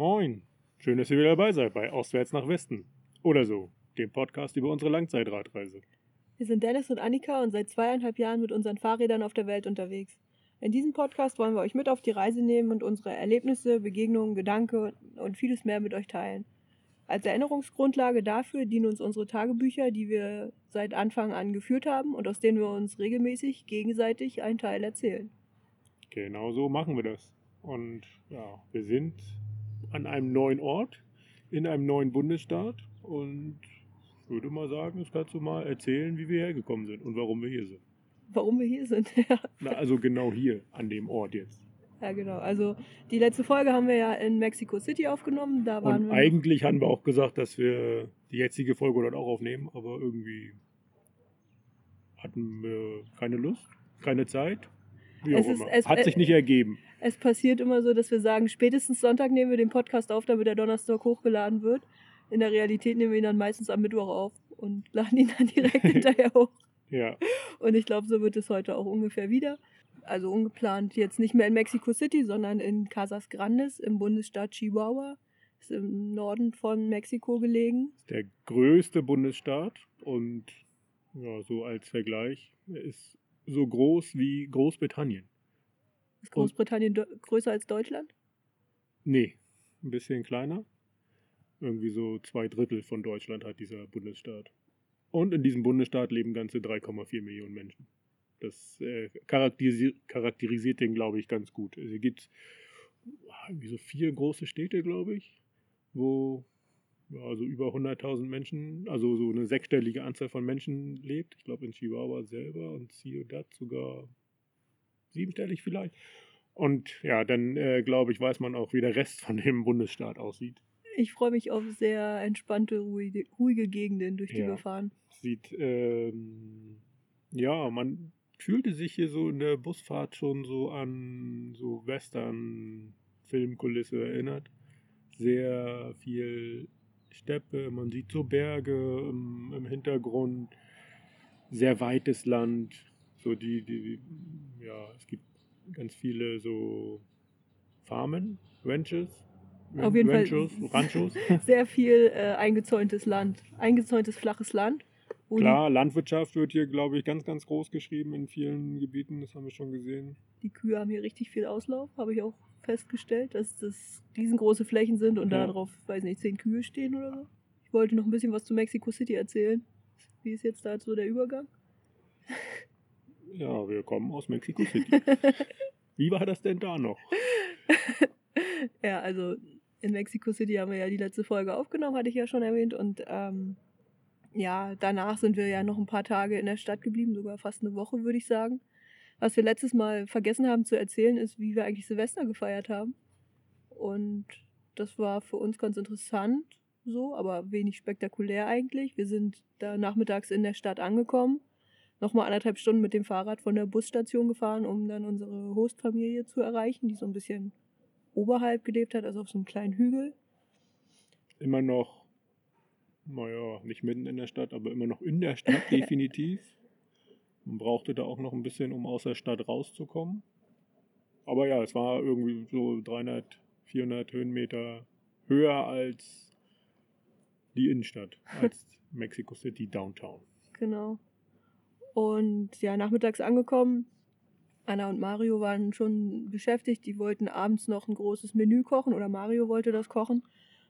Moin. Schön, dass ihr wieder dabei seid bei Ostwärts nach Westen. Oder so, dem Podcast über unsere Langzeitradreise. Wir sind Dennis und Annika und seit zweieinhalb Jahren mit unseren Fahrrädern auf der Welt unterwegs. In diesem Podcast wollen wir euch mit auf die Reise nehmen und unsere Erlebnisse, Begegnungen, Gedanken und vieles mehr mit euch teilen. Als Erinnerungsgrundlage dafür dienen uns unsere Tagebücher, die wir seit Anfang an geführt haben und aus denen wir uns regelmäßig gegenseitig einen Teil erzählen. Genau so machen wir das. Und ja, wir sind an einem neuen Ort, in einem neuen Bundesstaat und ich würde mal sagen, das kannst du mal erzählen, wie wir hergekommen sind und warum wir hier sind. Warum wir hier sind, ja. Na, also genau hier, an dem Ort jetzt. Ja, genau. Also die letzte Folge haben wir ja in Mexico City aufgenommen. Da waren Und wir eigentlich haben wir auch gesagt, dass wir die jetzige Folge dort auch aufnehmen, aber irgendwie hatten wir keine Lust, keine Zeit. Wie Es auch ist- immer. es- Hat sich nicht ergeben. Es passiert immer so, dass wir sagen, spätestens Sonntag nehmen wir den Podcast auf, damit der Donnerstag hochgeladen wird. In der Realität nehmen wir ihn dann meistens am Mittwoch auf und laden ihn dann direkt hinterher hoch. Ja, Und ich glaube, so wird es heute auch ungefähr wieder. Also ungeplant jetzt nicht mehr in Mexico City, sondern in Casas Grandes im Bundesstaat Chihuahua. Ist im Norden von Mexiko gelegen. ist der größte Bundesstaat und ja, so als Vergleich er ist so groß wie Großbritannien. Ist Großbritannien größer als Deutschland? Nee, ein bisschen kleiner. Irgendwie so zwei Drittel von Deutschland hat dieser Bundesstaat. Und in diesem Bundesstaat leben ganze 3,4 Millionen Menschen. Das äh, charakterisi charakterisiert den, glaube ich, ganz gut. Also hier gibt es irgendwie so vier große Städte, glaube ich, wo also über 100.000 Menschen, also so eine sechsstellige Anzahl von Menschen lebt. Ich glaube in Chihuahua selber und Ciudad sogar siebenstellig vielleicht. Und ja, dann äh, glaube ich, weiß man auch, wie der Rest von dem Bundesstaat aussieht. Ich freue mich auf sehr entspannte, ruhige, ruhige Gegenden, durch die Ja. wir fahren. Sieht, ähm, ja, man fühlte sich hier so in der Busfahrt schon so an so Western-Filmkulisse erinnert. Sehr viel Steppe, man sieht so Berge im, im Hintergrund, sehr weites Land. So die, die, ja, es gibt ganz viele so Farmen, Ranches. Auf jeden Fall. Ranchos, Ranchos. Sehr viel äh, eingezäuntes Land. Eingezäuntes flaches Land. Klar, Landwirtschaft wird hier, glaube ich, ganz, ganz groß geschrieben in vielen Gebieten. Das haben wir schon gesehen. Die Kühe haben hier richtig viel Auslauf, habe ich auch festgestellt, dass das riesengroße Flächen sind und Ja. darauf, weiß nicht, zehn Kühe stehen oder so. Ich wollte noch ein bisschen was zu Mexico City erzählen. Wie ist jetzt da so der Übergang? Ja, wir kommen aus Mexico City. Wie war das denn da noch? ja, also in Mexico City haben wir ja die letzte Folge aufgenommen, hatte ich ja schon erwähnt. Und ähm, ja, danach sind wir ja noch ein paar Tage in der Stadt geblieben, sogar fast eine Woche, würde ich sagen. Was wir letztes Mal vergessen haben zu erzählen, ist, wie wir eigentlich Silvester gefeiert haben. Und das war für uns ganz interessant, so, aber wenig spektakulär eigentlich. Wir sind da nachmittags in der Stadt angekommen, nochmal anderthalb Stunden mit dem Fahrrad von der Busstation gefahren, um dann unsere Hostfamilie zu erreichen, die so ein bisschen oberhalb gelebt hat, also auf so einem kleinen Hügel. Immer noch, naja, nicht mitten in der Stadt, aber immer noch in der Stadt, definitiv. Man brauchte da auch noch ein bisschen, um aus der Stadt rauszukommen. Aber ja, es war irgendwie so 300, 400 Höhenmeter höher als die Innenstadt, als Mexico City Downtown. Genau. Und ja, nachmittags angekommen. Anna und Mario waren schon beschäftigt. Die wollten abends noch ein großes Menü kochen oder Mario wollte das kochen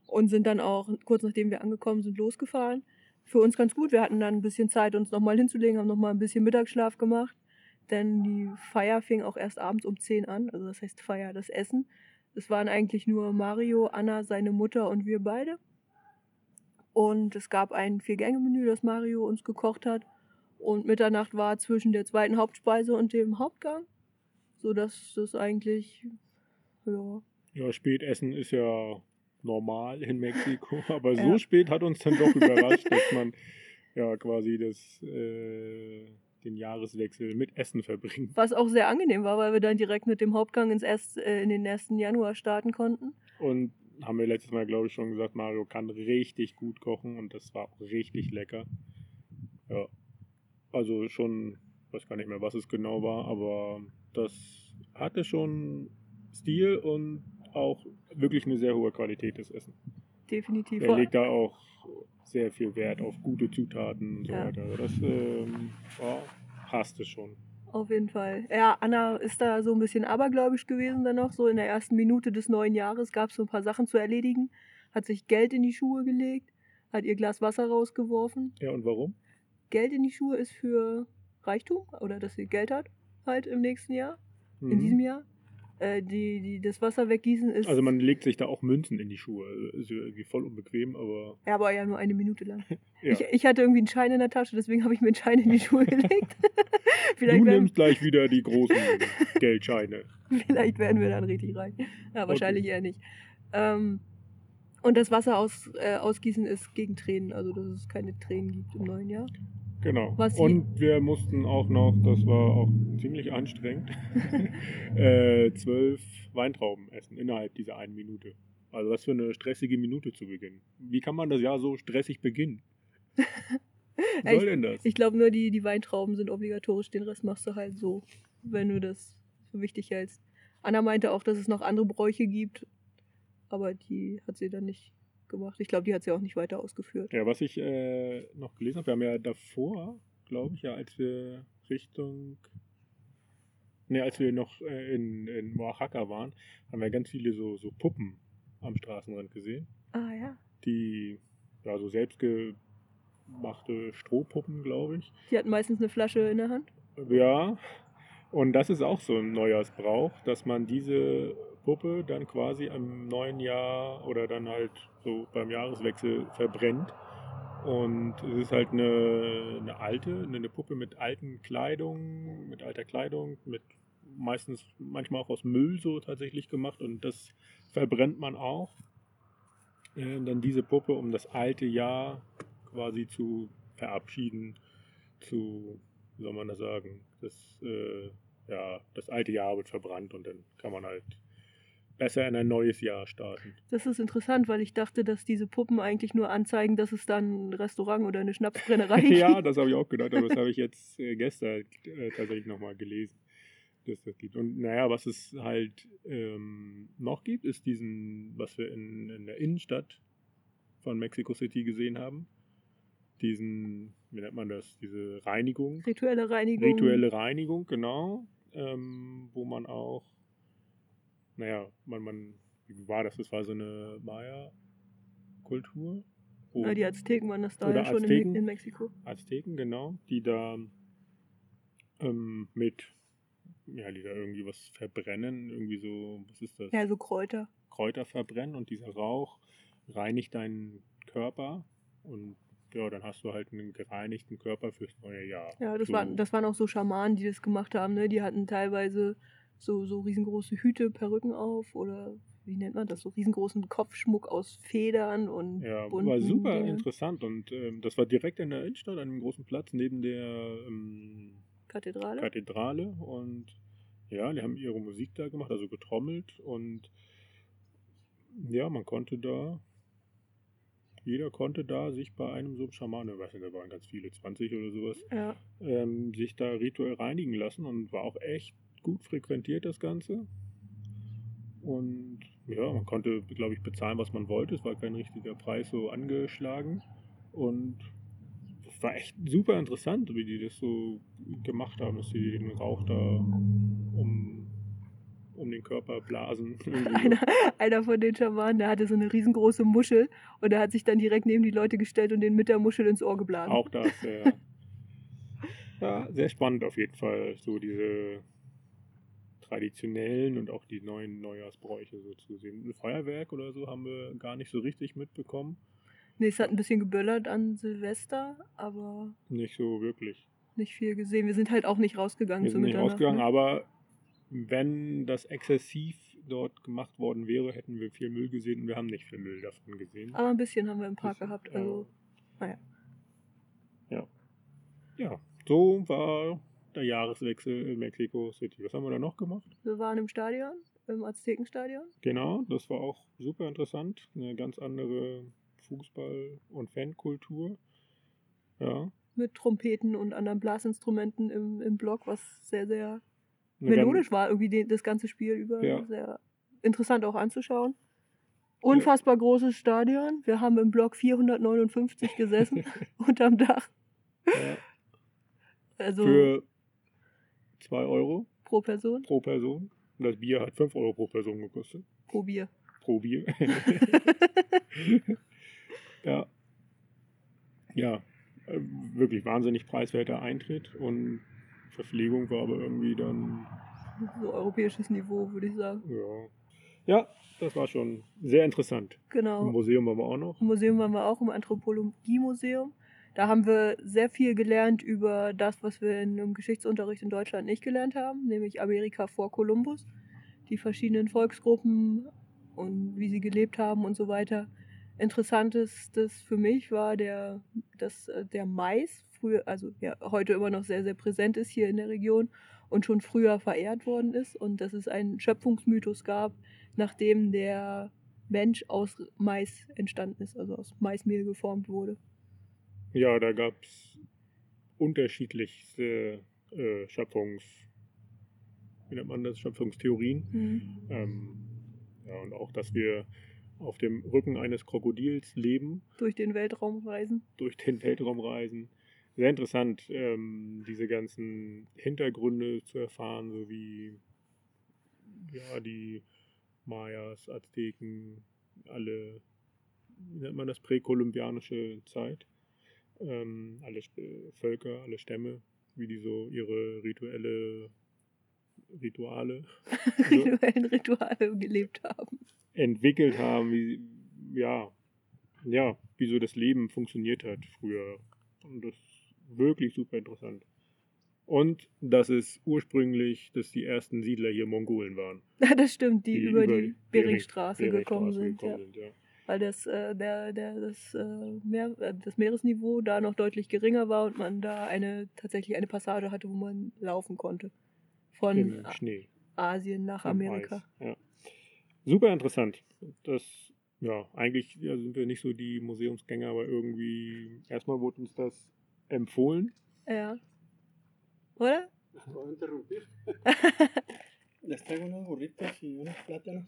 und sind dann auch kurz nachdem wir angekommen sind losgefahren. Für uns ganz gut. Wir hatten dann ein bisschen Zeit, uns nochmal hinzulegen, haben nochmal ein bisschen Mittagsschlaf gemacht. Denn die Feier fing auch erst abends um 10 an. Also das heißt Feier, das Essen. Es waren eigentlich nur Mario, Anna, seine Mutter und wir beide. Und es gab ein Vier-Gänge-Menü, das Mario uns gekocht hat. Und Mitternacht war zwischen der zweiten Hauptspeise und dem Hauptgang. Sodass das eigentlich, ja, Ja, Spätessen ist ja normal in Mexiko, aber so Ja. spät hat uns dann doch überrascht, dass man ja quasi das, äh, den Jahreswechsel mit Essen verbringt. was auch sehr angenehm war, weil wir dann direkt mit dem Hauptgang ins erst, äh, in den 1. Januar starten konnten. Und haben wir letztes Mal, glaube ich, schon gesagt, Mario kann richtig gut kochen und das war auch richtig lecker. Ja, also schon, weiß gar nicht mehr, was es genau war, aber das hatte schon Stil und auch wirklich eine sehr hohe Qualität, das Essen. Definitiv. Er legt da auch sehr viel Wert auf gute Zutaten und so Ja. weiter. Das ähm, ja, passt es schon. Auf jeden Fall. Ja, Anna ist da so ein bisschen abergläubisch gewesen dann noch. So in der ersten Minute des neuen Jahres gab es so ein paar Sachen zu erledigen. Hat sich Geld in die Schuhe gelegt, hat ihr Glas Wasser rausgeworfen. Ja, und warum? Geld in die Schuhe ist für Reichtum oder dass sie Geld hat halt im nächsten Jahr, in Mhm. diesem Jahr. Äh, die, die, das Wasser weggießen ist Also man legt sich da auch Münzen in die Schuhe. Ist irgendwie voll unbequem, aber ja, aber ja nur eine Minute lang. ja. Ich, ich hatte irgendwie einen Schein in der Tasche, deswegen habe ich mir einen Schein in die Schuhe gelegt. du nimmst gleich wieder die großen Geldscheine. vielleicht werden wir dann richtig reich. Ja, wahrscheinlich eher nicht. Ähm, und das Wasser aus, äh, ausgießen ist gegen Tränen, also dass es keine Tränen gibt im neuen Jahr. Genau. Was und wir mussten auch noch, das war auch ziemlich anstrengend, äh, zwölf Weintrauben essen innerhalb dieser einen Minute. Also was für eine stressige Minute zu Beginn. Wie kann man das Jahr so stressig beginnen? Was soll denn das? Ich glaube nur, die, die Weintrauben sind obligatorisch, den Rest machst du halt so, wenn du das für wichtig hältst. Anna meinte auch, dass es noch andere Bräuche gibt, aber die hat sie dann nicht gemacht. Ich glaube, die hat sie auch nicht weiter ausgeführt. Ja, was ich äh, noch gelesen habe, wir haben ja davor, glaube ich, ja, als wir Richtung, ne, als wir noch äh, in, in Oaxaca waren, haben wir ganz viele so, so Puppen am Straßenrand gesehen, Ah ja. die, ja, so selbstgemachte Strohpuppen, glaube ich. Die hatten meistens eine Flasche in der Hand. Ja, und das ist auch so ein Neujahrsbrauch, dass man diese Puppe dann quasi am neuen Jahr oder dann halt so beim Jahreswechsel verbrennt. Und es ist halt eine, eine alte, eine Puppe mit alten Kleidung, mit alter Kleidung, mit meistens manchmal auch aus Müll so tatsächlich gemacht und das verbrennt man auch. Äh, dann diese Puppe, um das alte Jahr quasi zu verabschieden, zu, wie soll man das sagen, das, äh, ja, das alte Jahr wird verbrannt und dann kann man halt besser in ein neues Jahr starten. Das ist interessant, weil ich dachte, dass diese Puppen eigentlich nur anzeigen, dass es dann ein Restaurant oder eine Schnapsbrennerei gibt. ja, das habe ich auch gedacht, aber das habe ich jetzt äh, gestern äh, tatsächlich nochmal gelesen, dass das gibt. Und naja, was es halt ähm, noch gibt, ist diesen, was wir in, in der Innenstadt von Mexico City gesehen haben. Diesen, wie nennt man das, diese Reinigung. Rituelle Reinigung. Rituelle Reinigung, genau. Ähm, wo man auch, naja, man, man, wie war das? Das war so eine Maya-Kultur. Ja, die Azteken waren das da ja schon in, Azteken. in Mexiko. Azteken, genau, die da ähm, mit, ja, die da irgendwie was verbrennen, irgendwie so, was ist das? Ja, so Kräuter. Kräuter verbrennen und dieser Rauch reinigt deinen Körper und ja, dann hast du halt einen gereinigten Körper fürs neue Jahr. Ja, das, so, waren, das waren auch so Schamanen, die das gemacht haben. Ne? Die hatten teilweise so, so riesengroße Hüte, Perücken auf oder wie nennt man das? So riesengroßen Kopfschmuck aus Federn und Ja, war super Dingen. interessant und ähm, das war direkt in der Innenstadt, an einem großen Platz neben der ähm, Kathedrale. Kathedrale und ja, die haben ihre Musik da gemacht, also getrommelt und ja, man konnte da, jeder konnte da sich bei einem so einem Schamanen, ich weiß nicht, da waren ganz viele, 20 oder sowas, ja. ähm, sich da rituell reinigen lassen und war auch echt gut frequentiert das Ganze. Und ja, man konnte, glaube ich, bezahlen, was man wollte. Es war kein richtiger Preis so angeschlagen. Und es war echt super interessant, wie die das so gemacht haben, dass sie den Rauch da um, um den Körper blasen. Einer, einer von den Schamanen, der hatte so eine riesengroße Muschel und der hat sich dann direkt neben die Leute gestellt und den mit der Muschel ins Ohr geblasen. Auch das, ja. ja. Sehr spannend auf jeden Fall, so diese traditionellen und auch die neuen Neujahrsbräuche so zu sehen. Ein Feuerwerk oder so haben wir gar nicht so richtig mitbekommen. Nee, es hat ein bisschen geböllert an Silvester, aber Nicht so wirklich. nicht viel gesehen. Wir sind halt auch nicht rausgegangen Wir sind nicht rausgegangen, ne? aber wenn das exzessiv dort gemacht worden wäre, hätten wir viel Müll gesehen und wir haben nicht viel Müll davon gesehen. Aber ein bisschen haben wir im Park gehabt. ja. Also, naja. Ja, so war der Jahreswechsel in Mexico City. Was haben wir da noch gemacht? Wir waren im Stadion, im Aztekenstadion. Genau, das war auch super interessant. Eine ganz andere Fußball- und Fankultur. Ja. mit Trompeten und anderen Blasinstrumenten im, im Block, was sehr, sehr Eine melodisch war, irgendwie den, das ganze Spiel über. Ja. Sehr interessant auch anzuschauen. Unfassbar großes Stadion. Wir haben im Block 459 gesessen, unterm Dach. Ja. Also Für 2 Euro pro Person, pro Person. Und das Bier hat 5 Euro pro Person gekostet. pro Bier. Pro Bier. ja. Ja. äh, Wirklich wahnsinnig preiswerter Eintritt und Verpflegung war aber irgendwie dann, so europäisches Niveau, würde ich sagen. ja. Ja, das war schon sehr interessant. Im Genau. Museum waren wir auch noch. Im Museum waren wir auch im Anthropologie-Museum. Da haben wir sehr viel gelernt über das, was wir in einem Geschichtsunterricht in Deutschland nicht gelernt haben, nämlich Amerika vor Kolumbus, die verschiedenen Volksgruppen und wie sie gelebt haben und so weiter. Interessantestes für mich war der, dass äh, der Mais früher, also ja, heute immer noch sehr, sehr präsent ist hier in der Region und schon früher verehrt worden ist und dass es einen Schöpfungsmythos gab, nachdem der Mensch aus Mais entstanden ist, also aus Maismehl geformt wurde. Ja, da gab es unterschiedlichste äh, Schöpfungs... Wie nennt man das? Schöpfungstheorien. Mhm. Ähm, ja, und auch, dass wir auf dem Rücken eines Krokodils leben, Durch den Weltraum reisen. durch den Weltraum reisen. Sehr interessant, ähm, diese ganzen Hintergründe zu erfahren, so wie ja, die Mayas, Azteken, alle, wie nennt man das, präkolumbianische Zeit. Ähm, alle Völker, alle Stämme, wie die so ihre rituelle Rituale rituellen Rituale gelebt haben. entwickelt haben, wie, ja, ja, wie so das Leben funktioniert hat früher. Und das ist wirklich super interessant. Und dass es ursprünglich, dass die ersten Siedler hier Mongolen waren. Das stimmt, die, über, die Beringstraße, Bering- gekommen Beringstraße sind. Ja. gekommen sind, ja. Weil das, äh, der, der, das, äh, Meer, äh, das Meeresniveau da noch deutlich geringer war und man da eine tatsächlich eine Passage hatte, wo man laufen konnte. Von Im Schnee. Asien nach im Amerika. Eis, Ja. Super interessant. Das, ja, eigentlich ja, sind wir nicht so die Museumsgänger, aber irgendwie, erstmal wurde uns das empfohlen. Ja. Oder? ¿Puedo interrumpir? Les traigo unos burritos y unos plátanos.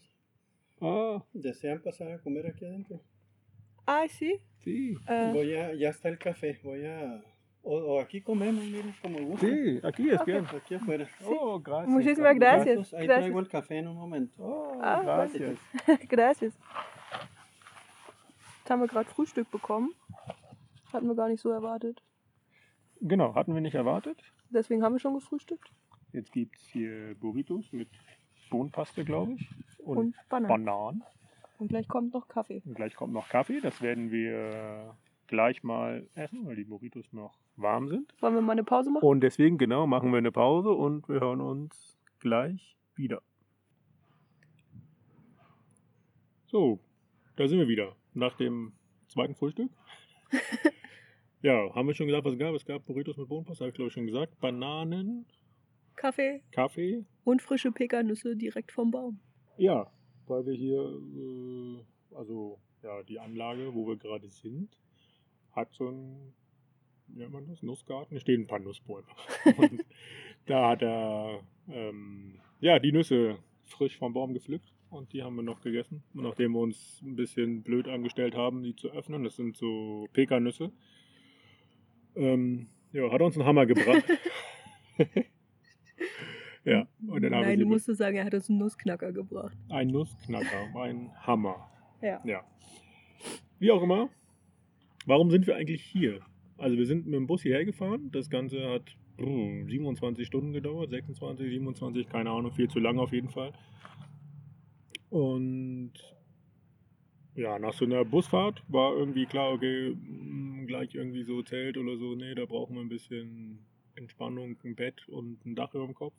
Ah, ¿Desean pasar a comer aquí adentro? Ah, sí. sí. Äh, Voy a, ya está el café, voy a... O, o aquí comemos, miren, como gusta. Sí, aquí es Ok. bien. Aquí afuera. Oh, gracias. Muchísimas gracias. Vasos, Ahí gracias. traigo el café en un momento. Oh, Ah, gracias. Gracias. Jetzt haben wir gerade Frühstück bekommen. Hatten wir gar nicht so erwartet. Genau, hatten wir nicht erwartet. Deswegen haben wir schon gefrühstückt. Jetzt gibt es hier Burritos mit Bohnenpaste, glaube ich. Und, Und Bananen. Bananen. Und gleich kommt noch Kaffee. Und gleich kommt noch Kaffee. Das werden wir gleich mal essen, weil die Burritos noch warm sind. Wollen wir mal eine Pause machen? Und deswegen, genau, machen wir eine Pause und wir hören uns gleich wieder. So, da sind wir wieder. Nach dem zweiten Frühstück. ja, haben wir schon gesagt, was es gab? Es gab Burritos mit Bohnenpaste, habe ich glaube ich schon gesagt. Bananen, Kaffee Kaffee. Und frische Pekannüsse direkt vom Baum. Ja, weil wir hier, äh, also ja, die Anlage, wo wir gerade sind, hat so ein, wie nennt man das, Nussgarten. Da stehen ein paar Nussbäume. Und da hat er, ähm, ja, die Nüsse frisch vom Baum gepflückt und die haben wir noch gegessen. Und nachdem wir uns ein bisschen blöd angestellt haben, die zu öffnen, das sind so Pekannüsse, ähm, ja, hat er uns einen Hammer gebracht. ja, und dann Nein, du musst sagen, er hat uns einen Nussknacker gebracht. ein Nussknacker, ein Hammer. Ja. Ja. Wie auch immer, warum sind wir eigentlich hier? Also wir sind mit dem Bus hierher gefahren. Das Ganze hat brr, 27 Stunden gedauert, 26, 27, keine Ahnung, viel zu lang auf jeden Fall. Und ja, nach so einer Busfahrt war irgendwie klar, okay, mh, gleich irgendwie so Zelt oder so, nee, da brauchen wir ein bisschen Entspannung, ein Bett und ein Dach über dem Kopf.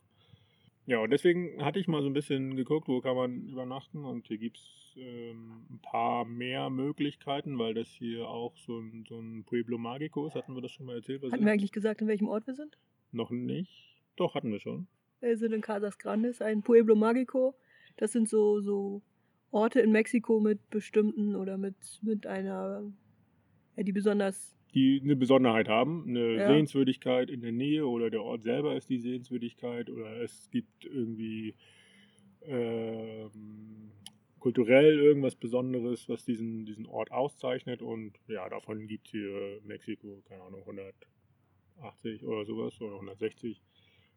Ja, und deswegen hatte ich mal so ein bisschen geguckt, wo kann man übernachten und hier gibt es ähm, ein paar mehr Möglichkeiten, weil das hier auch so ein, so ein Pueblo Magico ist. Hatten wir das schon mal erzählt? Hatten wir eigentlich gesagt, in welchem Ort wir sind? Noch nicht. Doch, hatten wir schon. Wir sind in Casas Grandes, ein Pueblo Magico. Das sind so, so Orte in Mexiko mit bestimmten oder mit, mit einer, ja, die besonders, Die eine Besonderheit haben, eine Ja. Sehenswürdigkeit in der Nähe oder der Ort selber ist die Sehenswürdigkeit oder es gibt irgendwie ähm, kulturell irgendwas Besonderes, was diesen, diesen Ort auszeichnet. Und ja, davon gibt es hier Mexiko, keine Ahnung, 180 oder sowas oder 160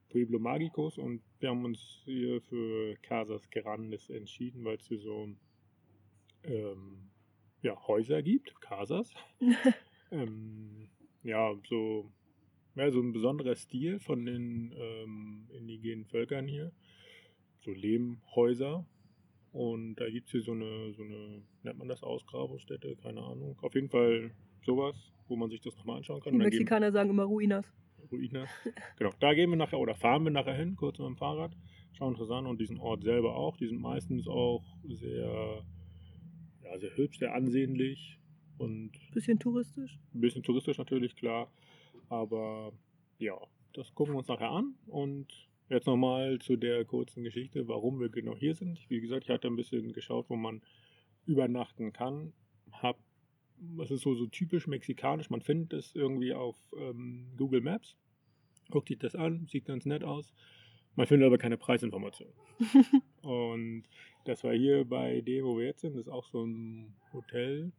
Pueblo Magicos. Und wir haben uns hier für Casas Grandes entschieden, weil es hier so ähm, ja, Häuser gibt, Casas. ähm, ja, so, ja, so ein besonderer Stil von den ähm, indigenen Völkern hier. So Lehmhäuser. Und da gibt es hier so eine, so eine, nennt man das Ausgrabungsstätte? Keine Ahnung. Auf jeden Fall sowas, wo man sich das nochmal anschauen kann. Die dann gehen- Mexikaner sagen immer Ruinas. Ruinas. Genau, da gehen wir nachher oder fahren wir nachher hin, kurz mit dem Fahrrad, schauen uns das an und diesen Ort selber auch. Die sind meistens auch sehr, ja, sehr hübsch, sehr ansehnlich und Bisschen touristisch. ein bisschen touristisch natürlich, klar. Aber ja, das gucken wir uns nachher an. Und jetzt nochmal zu der kurzen Geschichte, warum wir genau hier sind. Wie gesagt, ich hatte ein bisschen geschaut, wo man übernachten kann. Hab, das ist so, so typisch mexikanisch. Man findet es irgendwie auf ähm, Google Maps. Guckt sich das an, sieht ganz nett aus. Man findet aber keine Preisinformation. Und das war hier bei dem, wo wir jetzt sind, das ist auch so ein Hotel.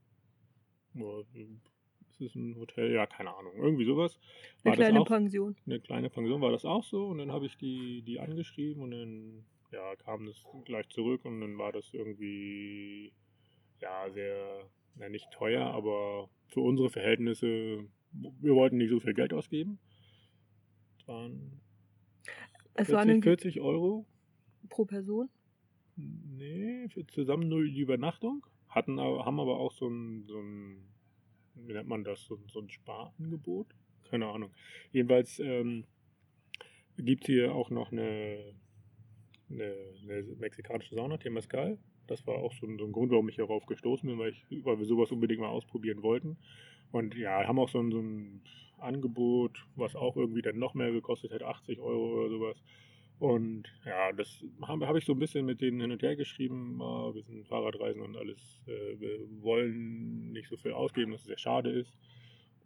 Ist es ein Hotel? Ja, keine Ahnung. Irgendwie sowas. Eine War das kleine auch- Pension. eine kleine Pension war das auch so und dann habe ich die, die angeschrieben und dann ja, kam das gleich zurück und dann war das irgendwie ja sehr, na nicht teuer, aber für unsere Verhältnisse, wir wollten nicht so viel Geld ausgeben. Es waren Es waren 40, irgendwie 40 Euro. pro Person. Nee, für zusammen nur die Übernachtung. Hatten haben aber auch so ein, so ein, wie nennt man das, so, so ein Sparangebot? Keine Ahnung. Jedenfalls ähm, gibt es hier auch noch eine, eine, eine mexikanische Sauna, Temazcal. Das war auch so ein, so ein Grund, warum ich hierauf gestoßen bin, weil, ich, weil wir sowas unbedingt mal ausprobieren wollten. Und ja, haben auch so ein, so ein Angebot, was auch irgendwie dann noch mehr gekostet hat, 80 Euro oder sowas. Und ja, das habe hab ich so ein bisschen mit denen hin und her geschrieben. wir sind Fahrradreisen und alles. Äh, wir wollen nicht so viel ausgeben, dass es sehr schade ist.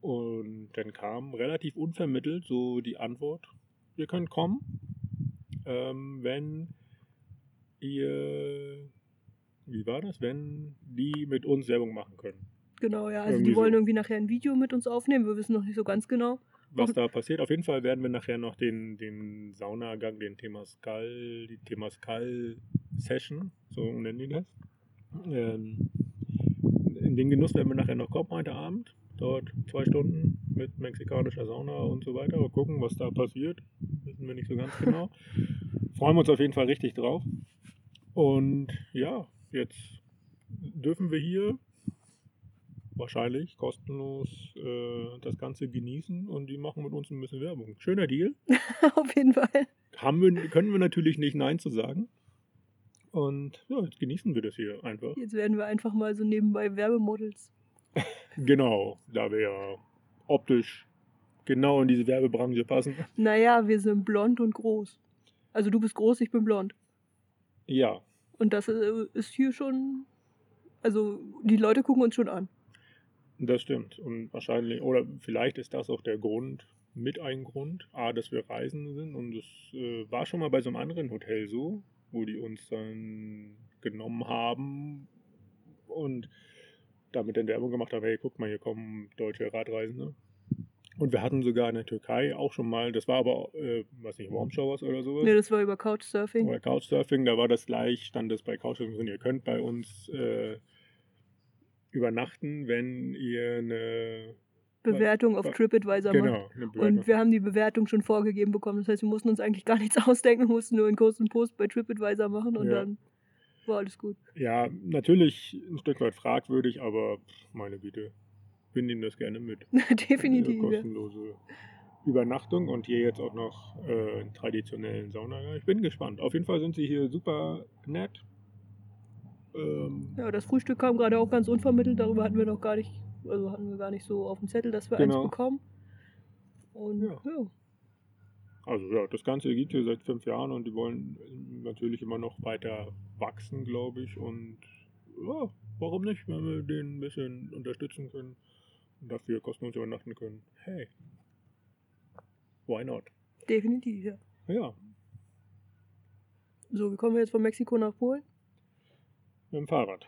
Und dann kam relativ unvermittelt so die Antwort: Ihr könnt kommen, ähm, wenn ihr. Wie war das? Wenn die mit uns Werbung machen können. Genau, ja. Also Irgendwie die wollen so. irgendwie nachher ein Video mit uns aufnehmen. Wir wissen noch nicht so ganz genau. Was da passiert. Auf jeden Fall werden wir nachher noch den, den Saunagang, den Temascal, die Temascal Session, so nennen die das. Ähm, in den Genuss werden wir nachher noch kommen heute Abend. Dort zwei Stunden mit mexikanischer Sauna und so weiter. Mal gucken, was da passiert. Wissen wir nicht so ganz genau. Freuen wir uns auf jeden Fall richtig drauf. Und ja, jetzt dürfen wir hier wahrscheinlich kostenlos äh, das Ganze genießen und die machen mit uns ein bisschen Werbung. Schöner Deal. Auf jeden Fall. Haben wir, können wir natürlich nicht Nein zu sagen. Und ja, jetzt genießen wir das hier einfach. Jetzt werden wir einfach mal so nebenbei Werbemodels. Genau, da wir ja optisch genau in diese Werbebranche passen. Naja, wir sind blond und groß. Also du bist groß, ich bin blond. Ja, Und das äh, ist hier schon. Also die Leute gucken uns schon an. Das stimmt. Und wahrscheinlich, oder vielleicht ist das auch der Grund, mit ein Grund, A, dass wir Reisende sind. Und es äh, war schon mal bei so einem anderen Hotel so, wo die uns dann genommen haben und damit dann Werbung gemacht haben, hey, guck mal, hier kommen deutsche Radreisende. Und wir hatten sogar in der Türkei auch schon mal, das war aber, äh, was nicht, Warm Showers oder sowas. Ne, das war über Couchsurfing. Oder Couchsurfing, da war das gleich, stand das bei Couchsurfing drin, ihr könnt bei uns äh, übernachten, wenn ihr eine Bewertung auf TripAdvisor macht. genau, Bewertung. Und wir haben die Bewertung schon vorgegeben bekommen. Das heißt, wir mussten uns eigentlich gar nichts ausdenken, mussten nur einen kurzen Post bei TripAdvisor machen und Ja. dann war alles gut. Ja, natürlich ein Stück weit fragwürdig, aber meine Güte, wir nehmen das gerne mit. Definitiv. Eine kostenlose Übernachtung und hier jetzt auch noch äh, einen traditionellen Saunagang. Ich bin gespannt. Auf jeden Fall sind sie hier super nett. Ähm, ja, das Frühstück kam gerade auch ganz unvermittelt. Darüber hatten wir noch gar nicht, also hatten wir gar nicht so auf dem Zettel, dass wir Genau. eins bekommen. Und Ja. ja. Also ja, das Ganze gibt hier seit fünf Jahren und die wollen natürlich immer noch weiter wachsen, glaube ich. Und ja, warum nicht, wenn wir den ein bisschen unterstützen können und dafür kostenlos übernachten können. Hey, why not? definitiv, ja. Ja, So, wie kommen wir jetzt von Mexiko nach Polen? Mit dem Fahrrad.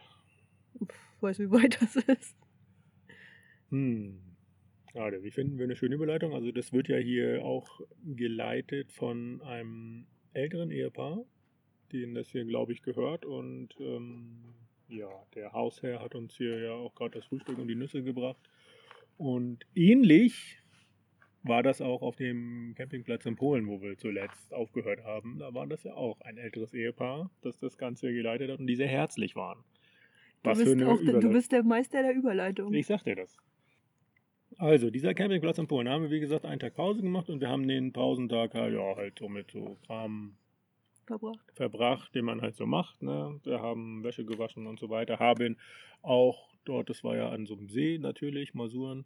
Pff, weiß, wie weit das ist. Hm. Schade, wie finden wir eine schöne Überleitung? Also das wird ja hier auch geleitet von einem älteren Ehepaar, denen das hier, glaube ich, gehört. Und ähm, ja, der Hausherr hat uns hier ja auch gerade das Frühstück und die Nüsse gebracht. Und ähnlich war das auch auf dem Campingplatz in Polen, wo wir zuletzt aufgehört haben. Da war das ja auch ein älteres Ehepaar, das das Ganze geleitet hat und die sehr herzlich waren. Du bist, auch, der- du bist der Meister der Überleitung. Ich sag dir das. Also, dieser Campingplatz in Polen, da haben wir, wie gesagt, einen Tag Pause gemacht und wir haben den Pausentag halt, ja, halt so mit so Kram verbracht. verbracht, den man halt so macht. Ne? Wir haben Wäsche gewaschen und so weiter, haben auch dort, das war ja an so einem See natürlich, Masuren,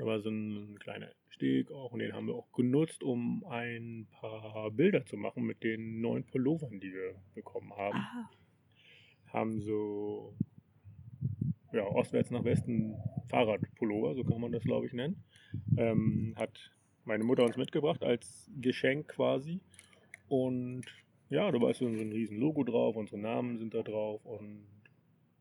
da war so ein kleiner Steg auch und den haben wir auch genutzt, um ein paar Bilder zu machen mit den neuen Pullovern, die wir bekommen haben Ah, haben so ja, ostwärts nach Westen Fahrradpullover, so kann man das glaube ich nennen. Ähm, hat meine Mutter uns mitgebracht als Geschenk quasi. Und ja, da war so ein riesen Logo drauf, unsere Namen sind da drauf und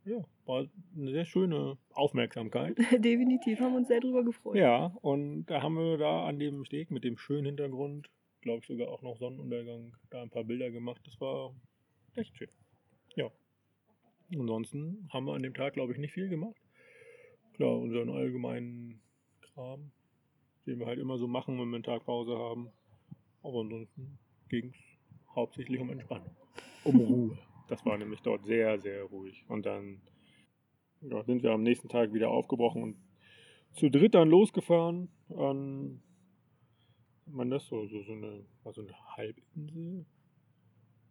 ja, war eine sehr schöne Aufmerksamkeit. definitiv, haben uns sehr drüber gefreut. Ja, und da haben wir da an dem Steg mit dem schönen Hintergrund, glaube ich sogar auch noch Sonnenuntergang, da ein paar Bilder gemacht. Das war echt schön. Ja. Ansonsten haben wir an dem Tag, glaube ich, nicht viel gemacht. Klar, unseren allgemeinen Kram, den wir halt immer so machen, wenn wir einen Tag Pause haben. Aber ansonsten ging es hauptsächlich um Entspannung. Um Ruhe. Das war nämlich dort sehr, sehr ruhig. Und dann ja, sind wir am nächsten Tag wieder aufgebrochen und zu dritt dann losgefahren an man das so, so, so eine, war so eine Halbinsel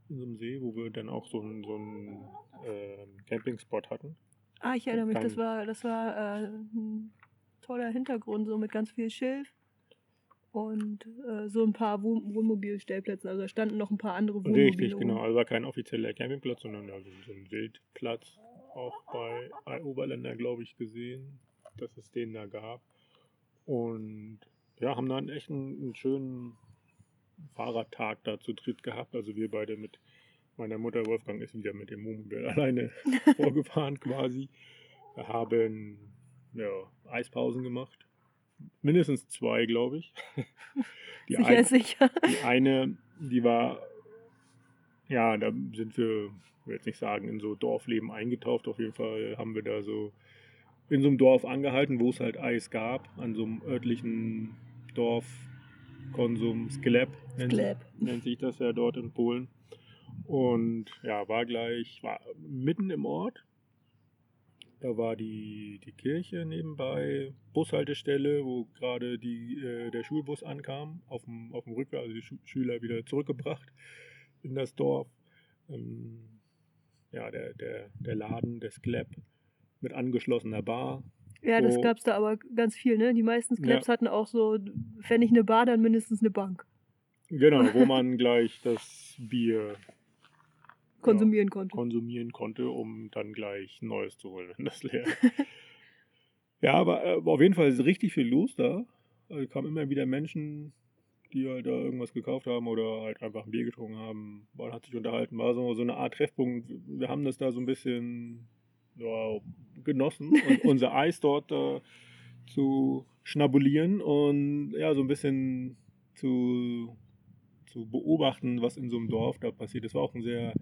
in so einem See, wo wir dann auch so einen, so einen ähm, Campingspot hatten. Ah, ich erinnere mich, das war, das war äh, ein toller Hintergrund, so mit ganz viel Schilf und äh, so ein paar Wohn Wohnmobilstellplätzen. Also da standen noch ein paar andere Wohnmobile. Richtig, genau. Also war kein offizieller Campingplatz, sondern ja, so, ein Wildplatz. Auch bei bei Oberländer, glaube ich, gesehen, dass es den da gab. Und ja, haben dann echt einen, einen schönen Fahrradtag da zu dritt gehabt. Also wir beide mit meiner Mutter Wolfgang ist wieder mit dem Wohnmobil alleine vorgefahren quasi. Wir haben ja, Eispausen gemacht. Mindestens zwei, glaube ich. Die Sicher, ein- sicher. die eine, die war, ja, da sind wir, ich will jetzt nicht sagen, in so Dorfleben eingetaucht. Auf jeden Fall haben wir da so in so einem Dorf angehalten, wo es halt Eis gab, an so einem örtlichen Dorfkonsum, Sklep nennt, Sklep. nennt sich das ja dort in Polen. Und ja, war gleich, war mitten im Ort. Da war die, die Kirche nebenbei, Bushaltestelle, wo gerade die, äh, der Schulbus ankam, auf dem, auf dem Rückweg, also die Schu Schüler wieder zurückgebracht in das Dorf. Ähm, ja, der, der, der Laden, der Sklep mit angeschlossener Bar. Ja, das wo- gab's da aber ganz viel, ne? Die meisten Sklaps hatten auch so, wenn nicht eine Bar, dann mindestens eine Bank Genau, wo man gleich das Bier konsumieren konnte. konsumieren konnte, um dann gleich Neues zu holen, wenn das leer ist. Ja, aber äh, auf jeden Fall richtig viel los da. Also kamen immer wieder Menschen, die halt da irgendwas gekauft haben oder halt einfach ein Bier getrunken haben. Man hat sich unterhalten, war so, so eine Art Treffpunkt. Wir haben das da so ein bisschen ja, genossen und unser Eis dort äh, zu schnabulieren und ja, so ein bisschen zu, zu beobachten, was in so einem Dorf da passiert. Das war auch ein sehr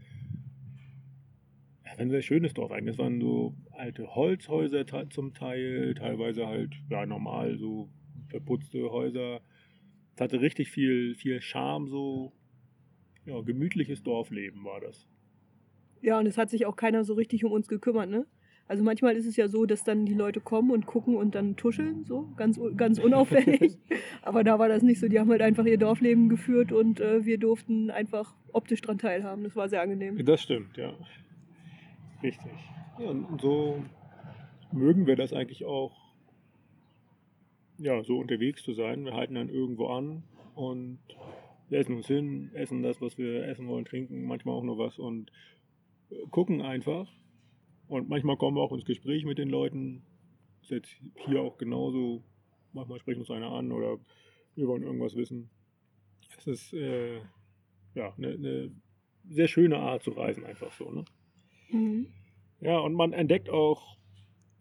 ja, ein sehr schönes Dorf eigentlich. Das waren so alte Holzhäuser zum Teil, teilweise halt ja normal so verputzte Häuser. Es hatte richtig viel, viel Charme, so ja, gemütliches Dorfleben war das. Ja, und es hat sich auch keiner so richtig um uns gekümmert, ne? Also manchmal ist es ja so, dass dann die Leute kommen und gucken und dann tuscheln, so ganz, ganz unauffällig. Aber da war das nicht so. Die haben halt einfach ihr Dorfleben geführt und äh, wir durften einfach optisch dran teilhaben. Das war sehr angenehm. Das stimmt, ja. Richtig. Ja, und so mögen wir das eigentlich auch, ja, so unterwegs zu sein. Wir halten dann irgendwo an und setzen uns hin, essen das, was wir essen wollen, trinken manchmal auch noch was und äh, gucken einfach. Und manchmal kommen wir auch ins Gespräch mit den Leuten. Ist jetzt hier auch genauso. Manchmal sprechen uns einer an oder wir wollen irgendwas wissen. Es ist äh, ja eine, eine sehr schöne Art zu reisen, einfach so. Ne? Mhm. Ja, und man entdeckt auch,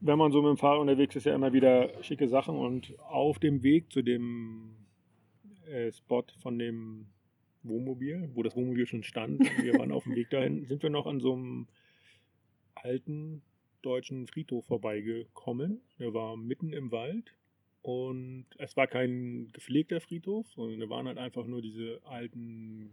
wenn man so mit dem Fahrrad unterwegs ist, ja immer wieder schicke Sachen. Und auf dem Weg zu dem äh, Spot von dem Wohnmobil, wo das Wohnmobil schon stand, wir waren auf dem Weg dahin, sind wir noch an so einem alten deutschen Friedhof vorbeigekommen. Der war mitten im Wald und es war kein gepflegter Friedhof, sondern da waren halt einfach nur diese alten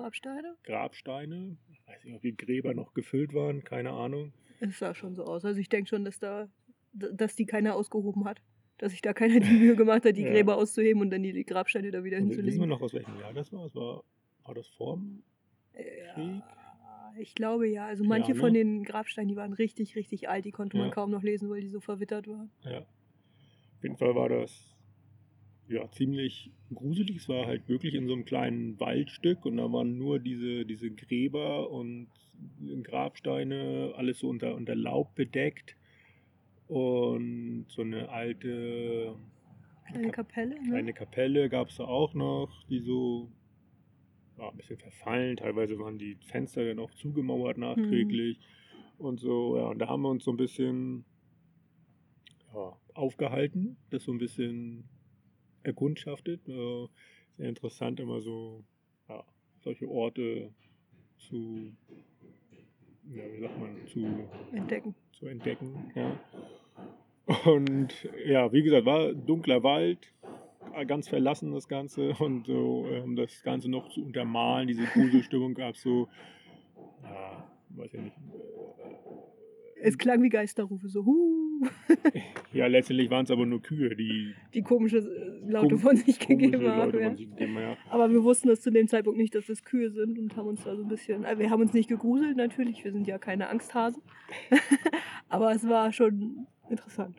Grabsteine? Grabsteine. Ich weiß nicht, ob die Gräber noch gefüllt waren, keine Ahnung. Es sah schon so aus. Also ich denke schon, dass da, dass die keiner ausgehoben hat. Dass sich da keiner die Mühe gemacht hat, die Ja. Gräber auszuheben und dann die Grabsteine da wieder Und wissen wir hinzulegen. noch, aus welchem Jahr das war? Es war, war das vor dem Krieg? Ja, ich glaube ja. Also manche Ja, ne? von den Grabsteinen, die waren richtig, richtig alt. Die konnte man Ja. kaum noch lesen, weil die so verwittert waren. Ja. Auf jeden Fall war das ja ziemlich gruselig. Es war halt wirklich in so einem kleinen Waldstück und da waren nur diese, diese Gräber und Grabsteine, alles so unter, unter Laub bedeckt. Und so eine alte Kap- Kapelle, ne? kleine Kapelle gab es da auch noch, die so ja, ein bisschen verfallen. Teilweise waren die Fenster dann auch zugemauert nachträglich und so. Ja, und da haben wir uns so ein bisschen ja, aufgehalten, das so ein bisschen erkundschaftet. Äh, sehr interessant, immer so ja, solche Orte zu, ja, wie sagt man, zu Entdecken. zu entdecken. Ja. Und ja, wie gesagt, war dunkler Wald, ganz verlassen das Ganze und so, um das Ganze noch zu untermalen, diese Gruselstimmung gab es so, ja, weiß ich nicht. Es klang wie Geisterrufe, so huh, Ja, letztendlich waren es aber nur Kühe, die die komische äh, Laute von sich gegeben haben. Ja. gegeben. Ja. Aber wir wussten das zu dem Zeitpunkt nicht, dass das Kühe sind und haben uns da so ein bisschen. äh, Wir haben uns nicht gegruselt natürlich, wir sind ja keine Angsthasen. Aber es war schon interessant.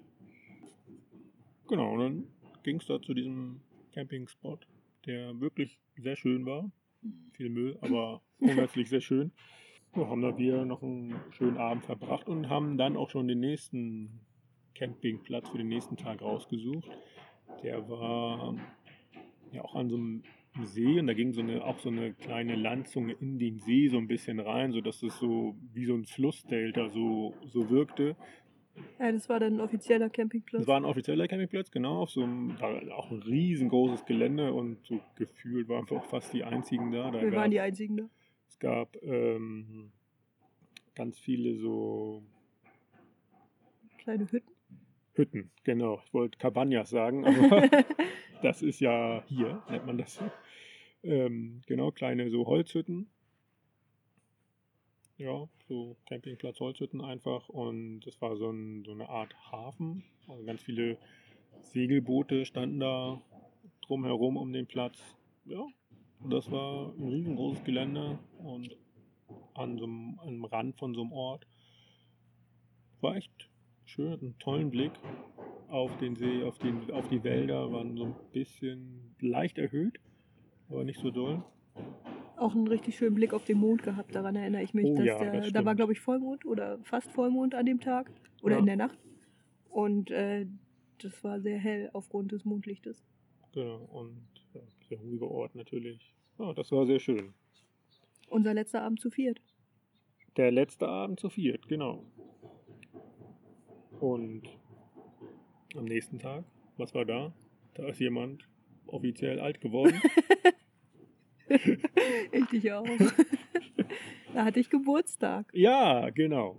Genau, und dann ging es da zu diesem Campingspot, der wirklich sehr schön war. Viel Müll, aber grundsätzlich sehr schön. So haben da wir noch einen schönen Abend verbracht und haben dann auch schon den nächsten Campingplatz für den nächsten Tag rausgesucht. Der war ja auch an so einem See und da ging so eine, auch so eine kleine Landzunge in den See so ein bisschen rein, sodass es so wie so ein Flussdelta so, so wirkte. Ja, das war dann ein offizieller Campingplatz. Das war ein offizieller Campingplatz, genau, auf so einem, auch ein riesengroßes Gelände und so gefühlt waren wir auch fast die einzigen da. da wir gab, waren die Einzigen da. Es gab ähm, ganz viele so Kleine Hütten. Hütten, genau. Ich wollte Cabañas sagen, aber das ist ja hier, nennt man das. Ähm, genau, kleine so Holzhütten. Ja, so Campingplatz Holzhütten einfach. Und es war so, ein, so eine Art Hafen. Also ganz viele Segelboote standen da drumherum um den Platz. Ja, das war ein riesengroßes Gelände und an so einem, am Rand von so einem Ort. War echt schön, einen tollen Blick auf den See, auf, den, auf die Wälder, waren so ein bisschen leicht erhöht, aber nicht so doll. Auch einen richtig schönen Blick auf den Mond gehabt, daran erinnere ich mich. Oh dass ja, der, das da war, glaube ich, Vollmond oder fast Vollmond an dem Tag oder Ja. in der Nacht. Und äh, das war sehr hell aufgrund des Mondlichtes. Genau, und ja, sehr ruhiger Ort natürlich. Ja, das war sehr schön. Unser letzter Abend zu viert. Der letzte Abend zu viert, genau. Und am nächsten Tag, was war da? Da ist jemand offiziell alt geworden. ich dich auch. da hatte ich Geburtstag. ja, genau.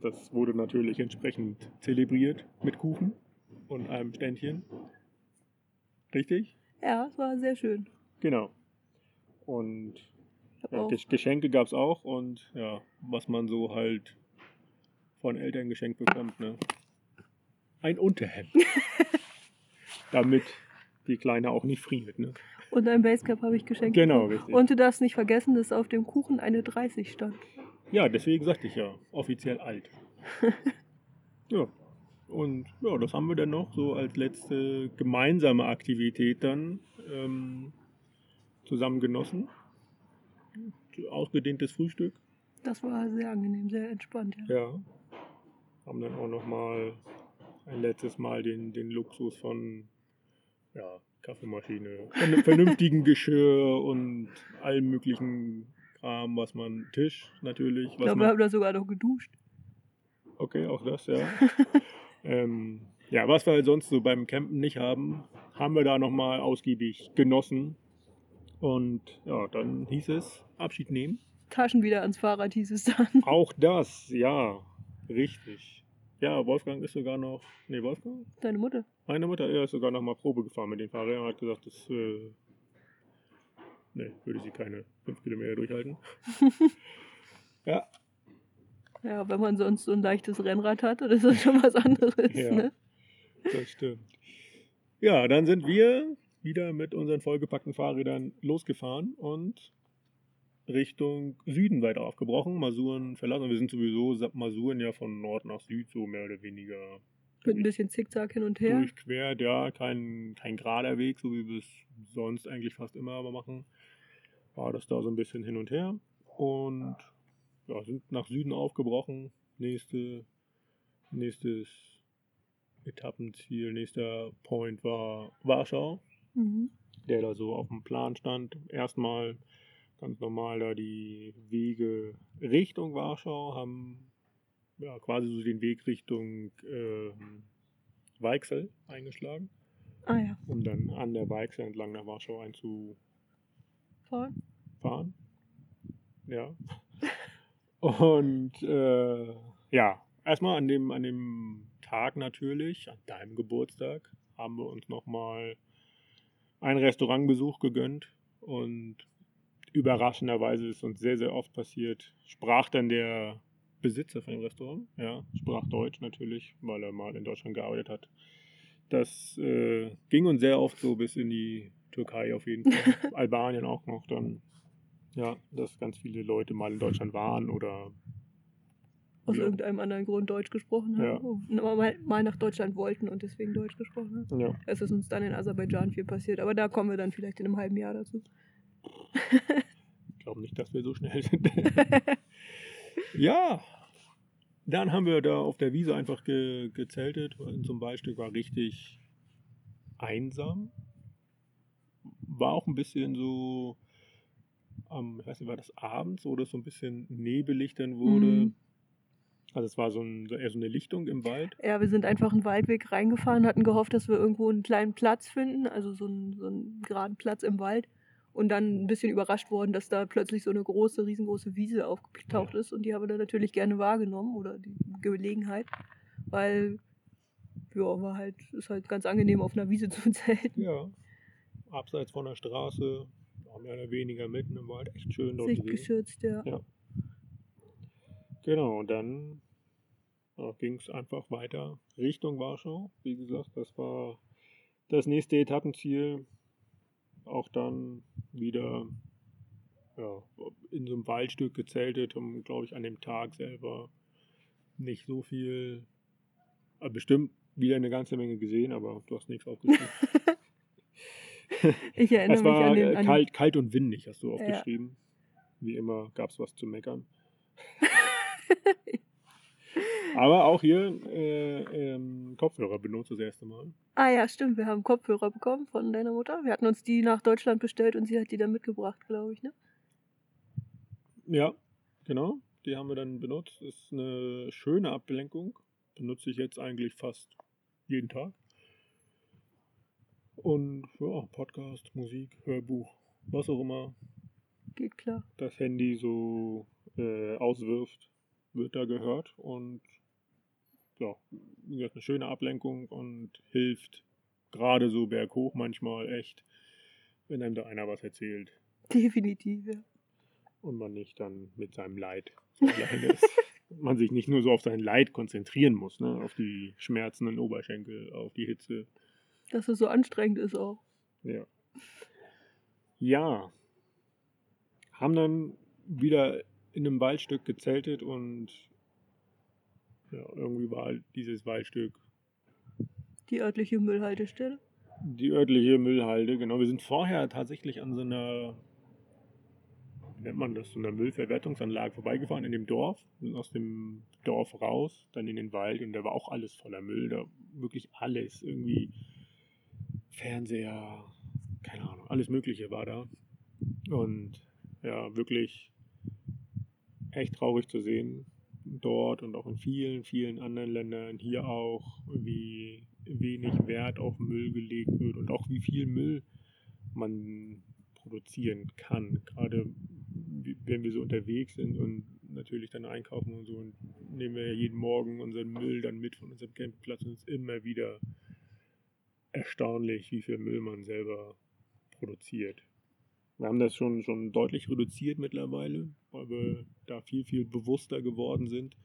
Das wurde natürlich entsprechend zelebriert mit Kuchen und einem Ständchen. Richtig? Ja, es war sehr schön. Genau. Und ja, Geschenke gab es auch und ja, was man so halt von Eltern geschenkt bekommt, ne? Ein Unterhemd. Damit die Kleine auch nicht friert, ne? und ein Basecap habe ich geschenkt. Genau, richtig. Und du darfst nicht vergessen, dass auf dem Kuchen eine 30 stand. Ja, deswegen sagte ich ja, offiziell alt. ja. Und ja, das haben wir dann noch so als letzte gemeinsame Aktivität dann ähm, zusammen genossen. Ausgedehntes Frühstück. Das war sehr angenehm, sehr entspannt. Ja. Ja. Haben dann auch nochmal ein letztes Mal den, den Luxus von ja, Kaffeemaschine, vern- vernünftigen Geschirr und allem möglichen Kram, was man, Tisch natürlich, Ich glaube, wir haben da sogar noch geduscht. Okay, auch das, ja. ähm, ja, was wir halt sonst so beim Campen nicht haben, haben wir da nochmal ausgiebig genossen. Und ja, dann hieß es Abschied nehmen. Taschen wieder ans Fahrrad hieß es dann. Auch das, ja, richtig. Ja, Wolfgang ist sogar noch, nee, Wolfgang? Deine Mutter. Meine Mutter er ist sogar noch mal Probe gefahren mit den Fahrrädern und hat gesagt, das äh, nee, würde sie keine 5 Kilometer durchhalten. ja, Ja, wenn man sonst so ein leichtes Rennrad hat, dann ist das schon was anderes. Ja. Ne? das stimmt. Ja, dann sind wir wieder mit unseren vollgepackten Fahrrädern losgefahren und Richtung Süden weiter aufgebrochen, Masuren verlassen. Wir sind sowieso Masuren ja von Nord nach Süd so mehr oder weniger Mit ein bisschen Zickzack hin und her. durchquert, ja, kein, kein gerader Weg, so wie wir es sonst eigentlich fast immer aber machen. War das da so ein bisschen hin und her und ja, sind nach Süden aufgebrochen. Nächste, nächstes Etappenziel, nächster Point war Warschau, Mhm. der da so auf dem Plan stand. Erstmal ganz normal da die Wege Richtung Warschau, haben ja, quasi so den Weg Richtung ähm, Weichsel eingeschlagen, Ah ja, um dann an der Weichsel entlang nach Warschau einzufahren. fahren. Ja. Und äh, ja, erstmal an dem, an dem Tag natürlich, an deinem Geburtstag, haben wir uns nochmal einen Restaurantbesuch gegönnt und überraschenderweise ist uns sehr, sehr oft passiert, sprach dann der Besitzer von dem Restaurant, ja, sprach Deutsch natürlich, weil er mal in Deutschland gearbeitet hat. Das äh, ging uns sehr oft so bis in die Türkei auf jeden Fall, Albanien auch noch dann. Ja, dass ganz viele Leute mal in Deutschland waren oder Aus Ja. irgendeinem anderen Grund Deutsch gesprochen haben. Ja. Mal, mal nach Deutschland wollten und deswegen Deutsch gesprochen haben. ja, Es ist uns dann in Aserbaidschan viel passiert, aber da kommen wir dann vielleicht in einem halben Jahr dazu. Ich glaube nicht, dass wir so schnell sind. ja, dann haben wir da auf der Wiese einfach ge gezeltet. Einem Waldstück war richtig einsam. War auch ein bisschen so, ähm, ich weiß nicht, war das abends, wo das so ein bisschen nebelig dann wurde. Mhm. Also es war so, ein, eher so eine Lichtung im Wald. Ja, wir sind einfach einen Waldweg reingefahren, hatten gehofft, dass wir irgendwo einen kleinen Platz finden, also so einen, so einen geraden Platz im Wald. Und dann ein bisschen überrascht worden, dass da plötzlich so eine große, riesengroße Wiese aufgetaucht ist. Und die haben wir dann natürlich gerne wahrgenommen oder die Gelegenheit, weil ja, war halt, ist halt ganz angenehm auf einer Wiese zu zelten. Ja, abseits von der Straße, ja, mehr oder weniger mitten im Wald, echt schön dort gewesen. Sichtgeschützt, ja. Ja. Genau, und dann ja, ging es einfach weiter Richtung Warschau. Wie gesagt, das war das nächste Etappenziel. Auch dann wieder ja, in so einem Waldstück gezeltet, haben, glaube ich, an dem Tag selber nicht so viel, äh, bestimmt wieder eine ganze Menge gesehen, aber du hast nichts aufgeschrieben. Ich erinnere es mich war an den. An kalt, kalt und windig, hast du Ja. aufgeschrieben. Wie immer gab es was zu meckern. Aber auch hier äh, ähm, Kopfhörer benutzt das erste Mal. ah ja, stimmt, wir haben Kopfhörer bekommen von deiner Mutter. Wir hatten uns die nach Deutschland bestellt und sie hat die dann mitgebracht, glaube ich, ne? Ja, genau. Die haben wir dann benutzt. Ist eine schöne Ablenkung. Benutze ich jetzt eigentlich fast jeden Tag. Und ja, Podcast, Musik, Hörbuch, was auch immer Geht klar. das Handy so äh, auswirft, wird da gehört und ja, wie gesagt, eine schöne Ablenkung und hilft gerade so berghoch manchmal echt, wenn einem da einer was erzählt Definitiv, ja. und man nicht dann mit seinem Leid so alleine ist. Man sich nicht nur so auf sein Leid konzentrieren muss, ne? auf die schmerzenden Oberschenkel, auf die Hitze. Dass es so anstrengend ist auch. Ja. Ja. Haben dann wieder in einem Waldstück gezeltet und ja, irgendwie war halt dieses Waldstück Die örtliche Müllhaltestelle. die örtliche Müllhalde. Genau, wir sind vorher tatsächlich an so einer, wie nennt man das, so einer Müllverwertungsanlage vorbeigefahren in dem Dorf. Sind aus dem Dorf raus, dann in den Wald und da war auch alles voller Müll. Da wirklich alles. Irgendwie Fernseher, keine Ahnung, alles Mögliche war da. Und ja, wirklich echt traurig zu sehen, dort und auch in vielen, vielen anderen Ländern, hier auch, wie wenig Wert auf Müll gelegt wird und auch wie viel Müll man produzieren kann. Gerade wenn wir so unterwegs sind und natürlich dann einkaufen und so und nehmen wir ja jeden Morgen unseren Müll dann mit von unserem Campingplatz und es ist immer wieder erstaunlich, wie viel Müll man selber produziert. Wir haben das schon, schon deutlich reduziert mittlerweile, weil wir da viel, viel bewusster geworden sind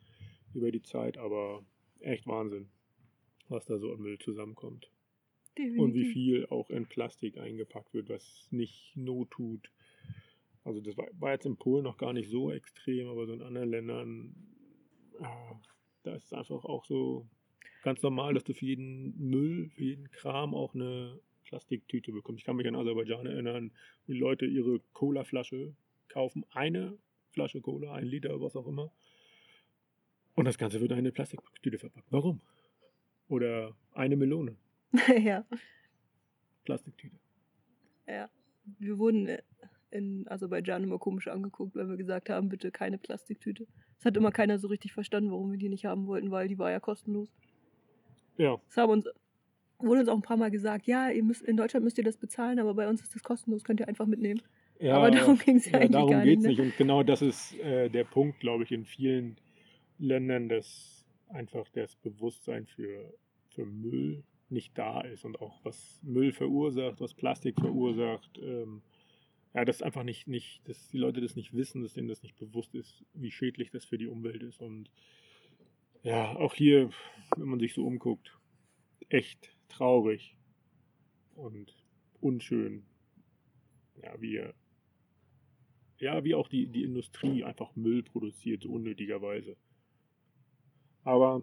über die Zeit, aber echt Wahnsinn, was da so an Müll zusammenkommt. Und wie Definitiv. viel auch in Plastik eingepackt wird, was nicht not tut. Also das war, war jetzt in Polen noch gar nicht so extrem, aber so in anderen Ländern, ah, da ist es einfach auch so ganz normal, dass du für jeden Müll, für jeden Kram auch eine Plastiktüte bekommst. Ich kann mich an Aserbaidschan erinnern, wie Leute ihre Cola-Flasche kaufen, eine Flasche Cola, ein Liter, was auch immer. Und das Ganze wird in eine Plastiktüte verpackt. Warum? Oder eine Melone, ja, Plastiktüte. ja. Wir wurden in Aserbaidschan immer komisch angeguckt, weil wir gesagt haben, bitte keine Plastiktüte. Es hat immer keiner so richtig verstanden, warum wir die nicht haben wollten, weil die war ja kostenlos. Ja, Es haben uns, wurde uns auch ein paar Mal gesagt, ja, ihr müsst, in Deutschland müsst ihr das bezahlen, aber bei uns ist das kostenlos, könnt ihr einfach mitnehmen. ja aber darum ging es ja, Ja, eigentlich darum gar geht es nicht. nicht. Und genau das ist äh, der Punkt, glaube ich, in vielen Ländern, dass einfach das Bewusstsein für, für Müll nicht da ist und auch was Müll verursacht, was Plastik verursacht. Ähm, ja, das einfach nicht, nicht, dass die Leute das nicht wissen, dass denen das nicht bewusst ist, wie schädlich das für die Umwelt ist. Und ja, auch hier, wenn man sich so umguckt, echt traurig und unschön. Ja, wie ja, wie auch die, die Industrie einfach Müll produziert, so unnötigerweise. Aber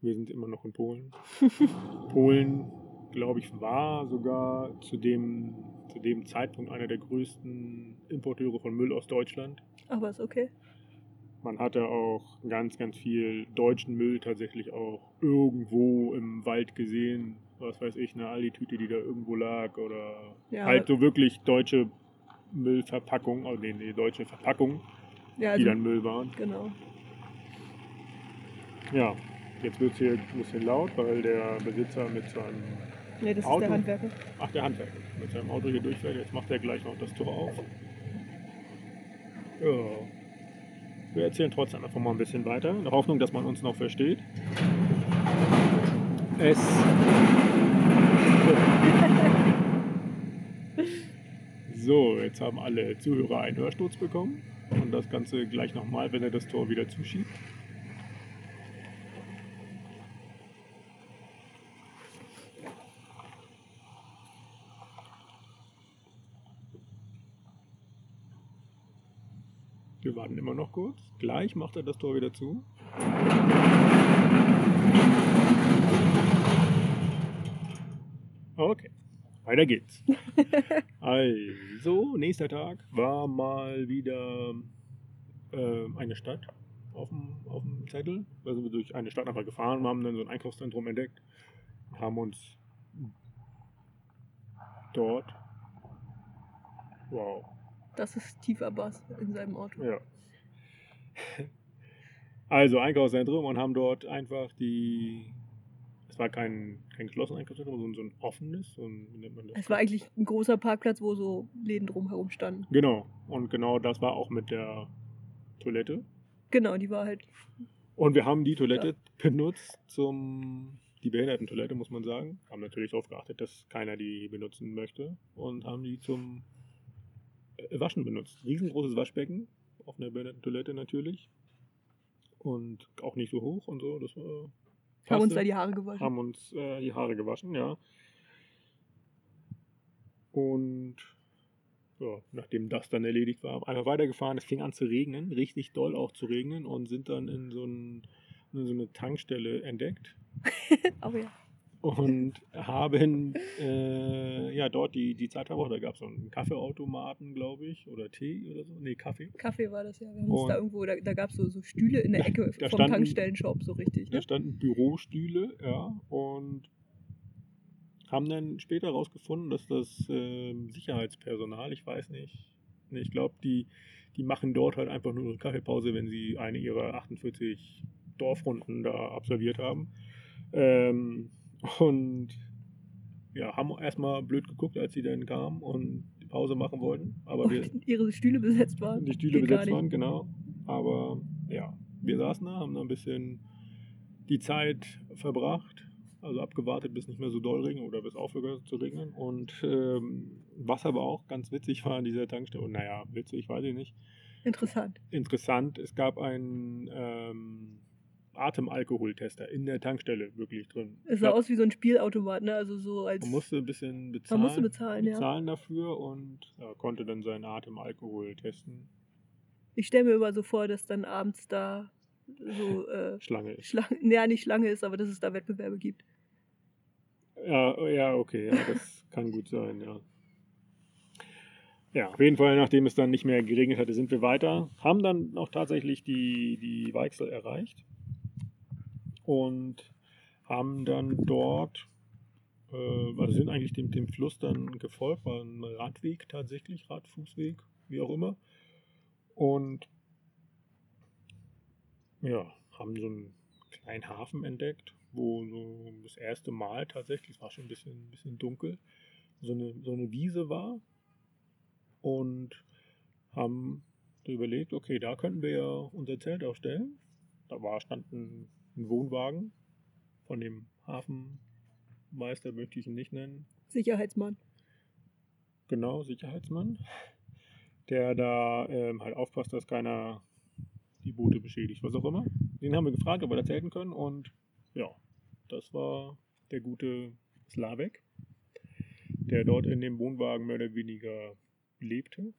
wir sind immer noch in Polen. Polen, glaube ich, war sogar zu dem, zu dem Zeitpunkt einer der größten Importeure von Müll aus Deutschland. Aber ist okay. Man hatte auch ganz, ganz viel deutschen Müll tatsächlich auch irgendwo im Wald gesehen. Was weiß ich, eine Aldi-Tüte, die da irgendwo lag. Oder Ja. halt so wirklich deutsche Müllverpackung, also nee, nee, deutsche Verpackung, Ja, die also, dann Müll waren. genau. Ja, jetzt wird es hier ein bisschen laut, weil der Besitzer mit seinem, Nee, das ist Auto. der Handwerker. ach der Handwerker, mit seinem Auto hier durchfährt. Jetzt macht er gleich noch das Tor auf. Ja. Wir erzählen trotzdem einfach mal ein bisschen weiter, in der Hoffnung, dass man uns noch versteht. Es. So, jetzt haben alle Zuhörer einen Hörsturz bekommen. Und das Ganze gleich nochmal, wenn er das Tor wieder zuschiebt. Wir warten immer noch kurz. Gleich macht er das Tor wieder zu. Okay, weiter geht's. Also, nächster Tag war mal wieder ähm, eine Stadt auf dem, auf dem Zettel. Da sind wir durch eine Stadt einfach gefahren, haben dann so ein Einkaufszentrum entdeckt, haben uns dort, wow, Das ist tiefer Bass in seinem Auto. ja. Also Einkaufszentrum und haben dort einfach die. Es war kein, kein geschlossenes Einkaufszentrum, sondern so ein offenes. So ein, wie nennt man das? Es war eigentlich ein großer Parkplatz, wo so Läden drumherum standen. Genau. Und genau das war auch mit der Toilette. Genau, die war halt. Und wir haben die Toilette benutzt zum. Die Behindertentoilette, muss man sagen. Haben natürlich darauf geachtet, dass keiner die benutzen möchte. Und haben die zum Waschen benutzt. Riesengroßes Waschbecken. Auf einer Behindertentoilette natürlich. Und auch nicht so hoch und so. Das war. Haben uns da die Haare gewaschen. haben uns äh, die Haare gewaschen, ja. Und ja, nachdem das dann erledigt war, einfach weitergefahren. Es fing an zu regnen, richtig doll auch zu regnen und sind dann in so, ein, in so eine Tankstelle entdeckt Aber ja. Und haben äh, ja dort die, die Zeit verbracht. Da gab es so einen Kaffeeautomaten, glaube ich, oder Tee oder so. Nee, Kaffee. Kaffee war das ja. Wir haben uns da irgendwo, da, da gab es so, so Stühle in der Ecke Da vom standen- Tankstellenshop, so richtig. Da Ne? standen Bürostühle, ja, und haben dann später herausgefunden, dass das ähm, Sicherheitspersonal, ich weiß nicht, Nee, Ich glaube, die, die machen dort halt einfach nur eine Kaffeepause, wenn sie eine ihrer 48 Dorfrunden da absolviert haben. Ähm, und ja, haben erstmal blöd geguckt, als sie dann kamen und die Pause machen wollten. Aber wir, Und ihre Stühle besetzt waren. die Stühle Geht besetzt waren, genau. Aber ja, wir saßen da, haben da ein bisschen die Zeit verbracht. Also abgewartet, bis nicht mehr so doll regnet oder bis aufgehört hat zu regnen. Und ähm, was aber auch ganz witzig war an dieser Tankstelle, und naja, witzig, weiß ich nicht, Interessant. interessant, es gab einen ähm, Atemalkoholtester in der Tankstelle wirklich drin. Es sah glaub, aus wie so ein Spielautomat, ne? Also so als. man musste ein bisschen bezahlen, musste bezahlen, ja. bezahlen dafür und ja, konnte dann seinen Atemalkohol testen. Ich stelle mir immer so vor, dass dann abends da so äh, Schlange ist. Schlange, ja nicht Schlange ist, aber dass es da Wettbewerbe gibt. Ja, ja, okay, ja, das kann gut sein, ja. Ja, auf jeden Fall, nachdem es dann nicht mehr geregnet hatte, sind wir weiter. Haben dann auch tatsächlich die, die Weichsel erreicht und haben dann dort, äh, also sind eigentlich dem, dem Fluss dann gefolgt, war ein Radweg tatsächlich, Radfußweg, wie auch immer. Und ja, haben so einen kleinen Hafen entdeckt, wo so das erste Mal tatsächlich, es war schon ein bisschen, ein bisschen dunkel, so eine, so eine Wiese war und haben überlegt, okay, da könnten wir ja unser Zelt aufstellen. Da war, stand ein, ein Wohnwagen von dem Hafenmeister, möchte ich ihn nicht nennen, Sicherheitsmann. genau, Sicherheitsmann, der da ähm, halt aufpasst, dass keiner die Boote beschädigt, was auch immer. Den haben wir gefragt, ob wir da zelten können und ja, das war der gute Slavek, der dort in dem Wohnwagen mehr oder weniger lebte.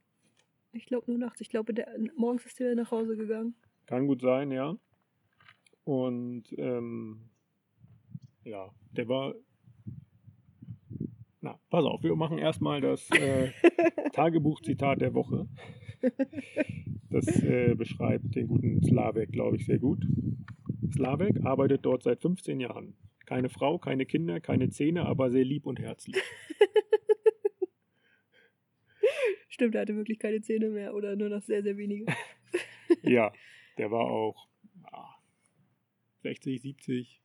Ich glaube nur nachts. Ich glaube, morgens ist der nach Hause gegangen. Kann gut sein, ja. Und ähm, ja, der war. Na, pass auf, wir machen erstmal das äh, Tagebuchzitat der Woche. Das äh, beschreibt den guten Slavek, glaube ich, sehr gut. Slavek arbeitet dort seit 15 Jahren. Keine Frau, keine Kinder, keine Zähne, aber sehr lieb und herzlich. Stimmt, er hatte wirklich keine Zähne mehr oder nur noch sehr, sehr wenige. Ja, der war auch 60, 70,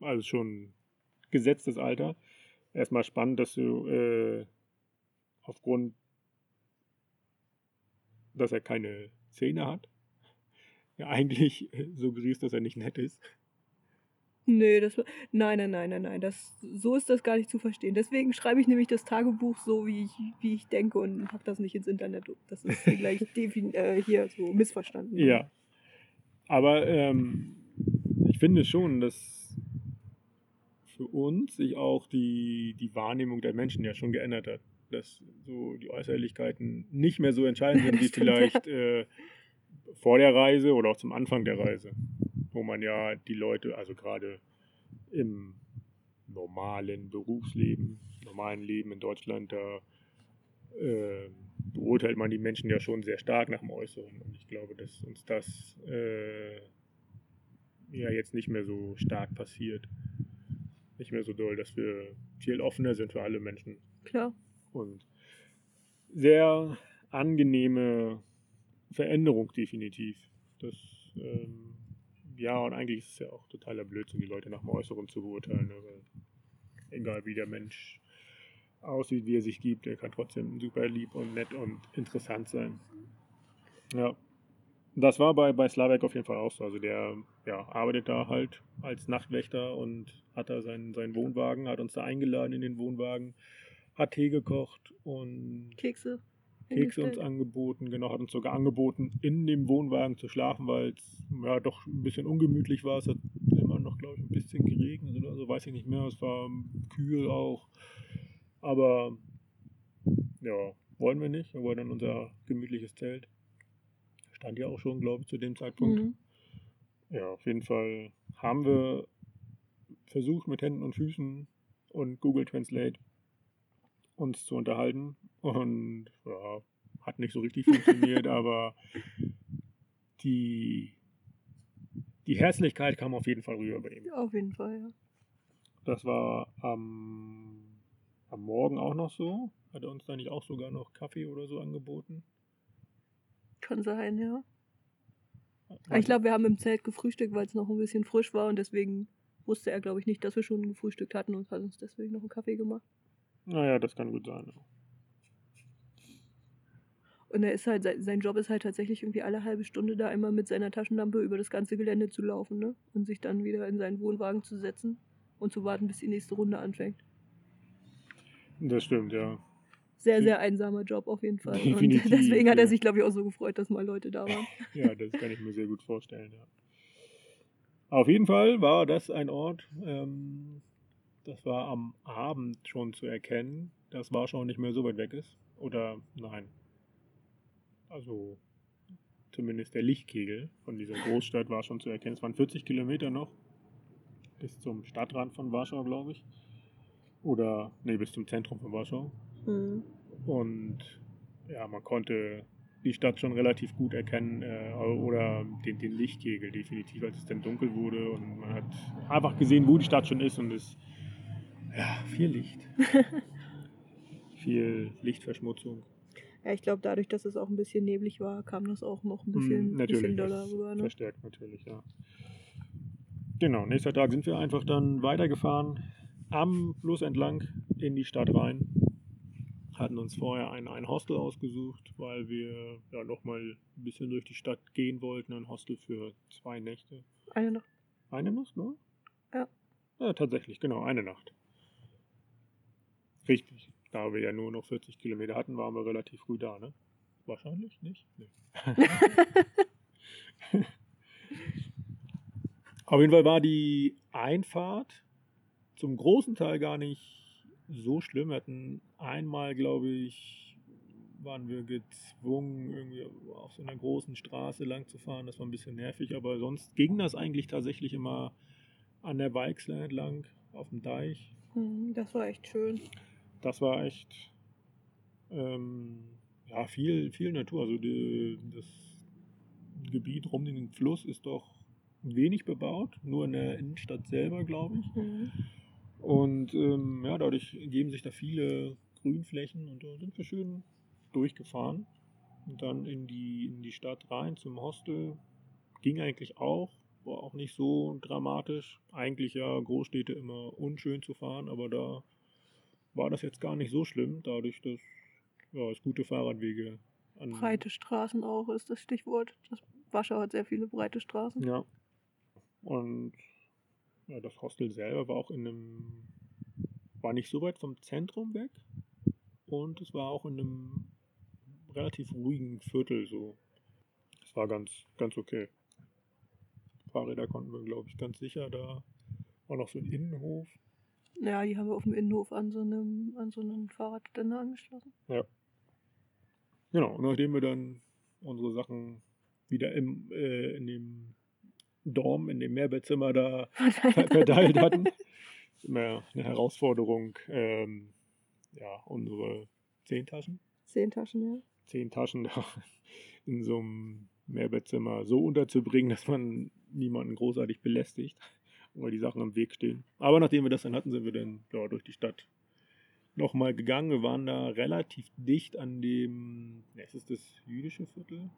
also schon gesetztes Alter. Erstmal spannend, dass du äh, aufgrund, dass er keine Zähne hat, ja eigentlich suggerierst, dass er nicht nett ist. Nö, das. Nein, nein, nein, nein, nein. Das, so ist das gar nicht zu verstehen. Deswegen schreibe ich nämlich das Tagebuch so, wie ich, wie ich denke und habe das nicht ins Internet. Das ist gleich äh, hier so missverstanden. Ja. Aber ähm, ich finde schon, dass für uns sich auch die, die Wahrnehmung der Menschen ja schon geändert hat. Dass so die Äußerlichkeiten nicht mehr so entscheidend sind wie vielleicht äh, vor der Reise oder auch zum Anfang der Reise. Wo man ja die Leute, also gerade im normalen Berufsleben, normalen Leben in Deutschland, da äh, beurteilt man die Menschen ja schon sehr stark nach dem Äußeren. Und ich glaube, dass uns das äh, ja jetzt nicht mehr so stark passiert. Nicht mehr so doll, dass wir viel offener sind für alle Menschen. Klar. Und sehr angenehme Veränderung definitiv. Das, ähm, ja, und eigentlich ist es ja auch totaler Blödsinn, die Leute nach dem Äußeren zu beurteilen. Ne? Egal wie der Mensch aussieht, wie er sich gibt, er kann trotzdem super lieb und nett und interessant sein. Ja. Das war bei, bei Slavek auf jeden Fall auch so. Also der ja, arbeitet da halt als Nachtwächter und hat da seinen, seinen Wohnwagen, hat uns da eingeladen in den Wohnwagen, hat Tee gekocht und Kekse. Kekse uns angeboten, genau, hat uns sogar angeboten, in dem Wohnwagen zu schlafen, weil es ja doch ein bisschen ungemütlich war. Es hat immer noch, glaube ich, ein bisschen geregnet oder so, weiß ich nicht mehr. Es war kühl auch. Aber ja, wollen wir nicht. Wir wollen dann unser gemütliches Zelt. Stand ja auch schon, glaube ich, zu dem Zeitpunkt. Mhm. Ja, auf jeden Fall haben wir versucht mit Händen und Füßen und Google Translate uns zu unterhalten und ja, hat nicht so richtig funktioniert, aber die, die Herzlichkeit kam auf jeden Fall rüber bei ihm. Auf jeden Fall, ja. Das war am am Morgen auch noch so. Hat er uns da nicht auch sogar noch Kaffee oder so angeboten? Kann sein, ja. Ich glaube, wir haben im Zelt gefrühstückt, weil es noch ein bisschen frisch war und deswegen wusste er, glaube ich, nicht, dass wir schon gefrühstückt hatten und hat uns deswegen noch einen Kaffee gemacht. Naja, das kann gut sein. Ja. Und er ist halt, sein Job ist halt tatsächlich irgendwie alle halbe Stunde da immer mit seiner Taschenlampe über das ganze Gelände zu laufen, ne? Und sich dann wieder in seinen Wohnwagen zu setzen und zu warten, bis die nächste Runde anfängt. Das stimmt, ja. Sehr, Hm. sehr einsamer Job auf jeden Fall. Definitiv, und deswegen hat er sich, glaube ich, auch so gefreut, dass mal Leute da waren. Ja, das kann ich mir sehr gut vorstellen, ja. Auf jeden Fall war das ein Ort, ähm, das war am Abend schon zu erkennen, dass Warschau nicht mehr so weit weg ist. Oder nein. Also zumindest der Lichtkegel von dieser Großstadt war schon zu erkennen. Es waren 40 Kilometer noch bis zum Stadtrand von Warschau, glaube ich. Oder, nee, bis zum Zentrum von Warschau. Mhm. Und ja, man konnte die Stadt schon relativ gut erkennen äh, oder den, den Lichtkegel definitiv, als es dann dunkel wurde. Und man hat einfach gesehen, wo die Stadt schon ist und es ja, viel Licht. viel Lichtverschmutzung. Ja, ich glaube, dadurch, dass es auch ein bisschen neblig war, kam das auch noch ein bisschen, Hm, natürlich, bisschen doller rüber. Ne? verstärkt natürlich, ja. Genau, nächster Tag sind wir einfach dann weitergefahren, am Fluss entlang in die Stadt rein. Hatten uns vorher ein, ein Hostel ausgesucht, weil wir ja nochmal ein bisschen durch die Stadt gehen wollten. Ein Hostel für zwei Nächte. Eine noch. Eine Nacht, ne? Ja. Ja, tatsächlich, genau, eine Nacht. Richtig. Da wir ja nur noch 40 Kilometer hatten, waren wir relativ früh da, ne? Wahrscheinlich nicht? Nee. Auf jeden Fall war die Einfahrt zum großen Teil gar nicht so schlimm. Wir hatten einmal, glaube ich, waren wir gezwungen, irgendwie auf so einer großen Straße lang zu fahren. Das war ein bisschen nervig, aber sonst ging das eigentlich tatsächlich immer an der Weichsler entlang, auf dem Deich. Mhm, Das war echt schön. Das war echt ähm, ja, viel, viel Natur. Also die, das Gebiet rund um den Fluss ist doch wenig bebaut, nur in der Innenstadt selber, glaube ich. Mhm. Und ähm, ja, dadurch ergeben sich da viele Grünflächen und da sind wir schön durchgefahren. Und dann in die, in die Stadt rein zum Hostel. Ging eigentlich auch, war auch nicht so dramatisch. Eigentlich ja Großstädte immer unschön zu fahren, aber da war das jetzt gar nicht so schlimm, dadurch, dass ja, es gute Fahrradwege an. Breite Straßen auch ist das Stichwort. Das Warschau hat sehr viele breite Straßen. Ja. Und ja, das Hostel selber war auch in einem, war nicht so weit vom Zentrum weg. Und es war auch in einem relativ ruhigen Viertel so. Es war ganz, ganz okay. Fahrräder konnten wir, glaube ich, ganz sicher. Da war noch so ein Innenhof. Ja, die haben wir auf dem Innenhof an so einem, an so einem Fahrradständer angeschlossen. Genau, und nachdem wir dann unsere Sachen wieder im, äh, in dem Dorm, in dem Mehrbettzimmer da ver- verteilt hatten. Ist immer eine Herausforderung, ähm, ja, unsere zehn Taschen, Zehn Taschen, ja. zehn Taschen da in so einem Mehrbettzimmer so unterzubringen, dass man niemanden großartig belästigt, weil die Sachen am Weg stehen. Aber nachdem wir das dann hatten, sind wir dann ja, durch die Stadt nochmal gegangen. Wir waren da relativ dicht an dem, ne, ist es das jüdische Viertel?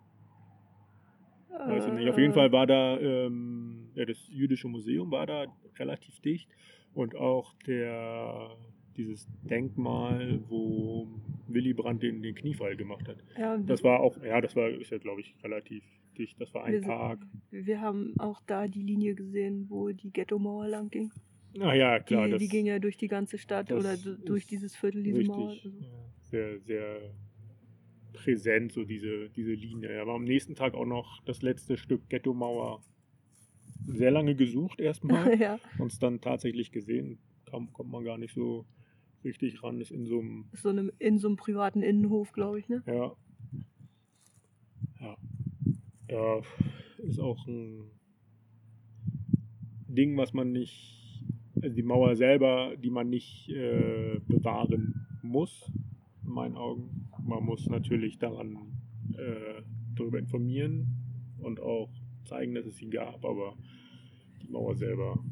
Weiß ich nicht. Auf jeden Fall war da ähm, ja, das jüdische Museum war da relativ dicht und auch der dieses Denkmal, wo Willy Brandt den, den Kniefall gemacht hat. Ja, Das war auch, ja, das war, ist ja glaube ich relativ dicht. Das war ein Wir sind- Tag. wir haben auch da die Linie gesehen, wo die Ghetto-Mauer lang ging. Ah ja, klar. die, das, die ging ja durch die ganze Stadt oder du- durch dieses Viertel, diese richtig, Mauer. Also, ja, sehr, sehr präsent, so diese, diese Linie. Er war am nächsten Tag auch noch das letzte Stück Ghetto-Mauer sehr lange gesucht erstmal. ja, uns dann tatsächlich gesehen. Kam, kommt man gar nicht so richtig ran. Ist in so einem, so einem, in so einem privaten Innenhof, glaube ich, ne? ja. Ja. Ja, ist auch ein Ding, was man nicht, also die Mauer selber, die man nicht äh, bewahren muss, in meinen Augen. Man muss natürlich daran äh, darüber informieren und auch zeigen, dass es sie gab, aber die Mauer selber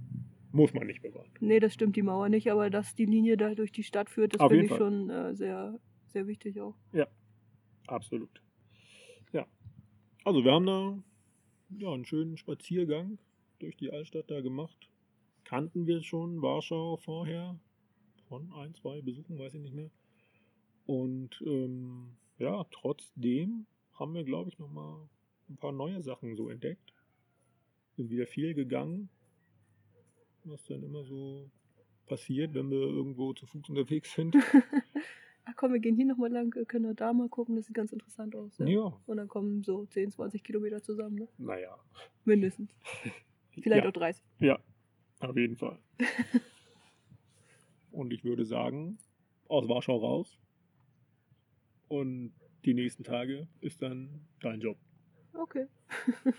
Muss man nicht bewahren. Nee, das stimmt die Mauer nicht, aber dass die Linie da durch die Stadt führt, das finde ich Fall. schon äh, sehr, sehr wichtig auch. Absolut. Ja. Also wir haben da ja, einen schönen Spaziergang durch die Altstadt da gemacht. Kannten wir schon Warschau vorher von ein, zwei Besuchen, weiß ich nicht mehr. Und ähm, ja, trotzdem haben wir, glaube ich, nochmal ein paar neue Sachen so entdeckt. Sind wieder viel gegangen, was dann immer so passiert, wenn wir irgendwo zu Fuß unterwegs sind. Ach komm, wir gehen hier nochmal lang, können wir da mal gucken, das sieht ganz interessant aus. Ja. ja, Und dann kommen so 10, 20 Kilometer zusammen, ne? naja. Mindestens. Vielleicht ja. auch 30. Ja, auf jeden Fall. Und ich würde sagen, aus Warschau raus. Und die nächsten Tage ist dann dein Job. Okay.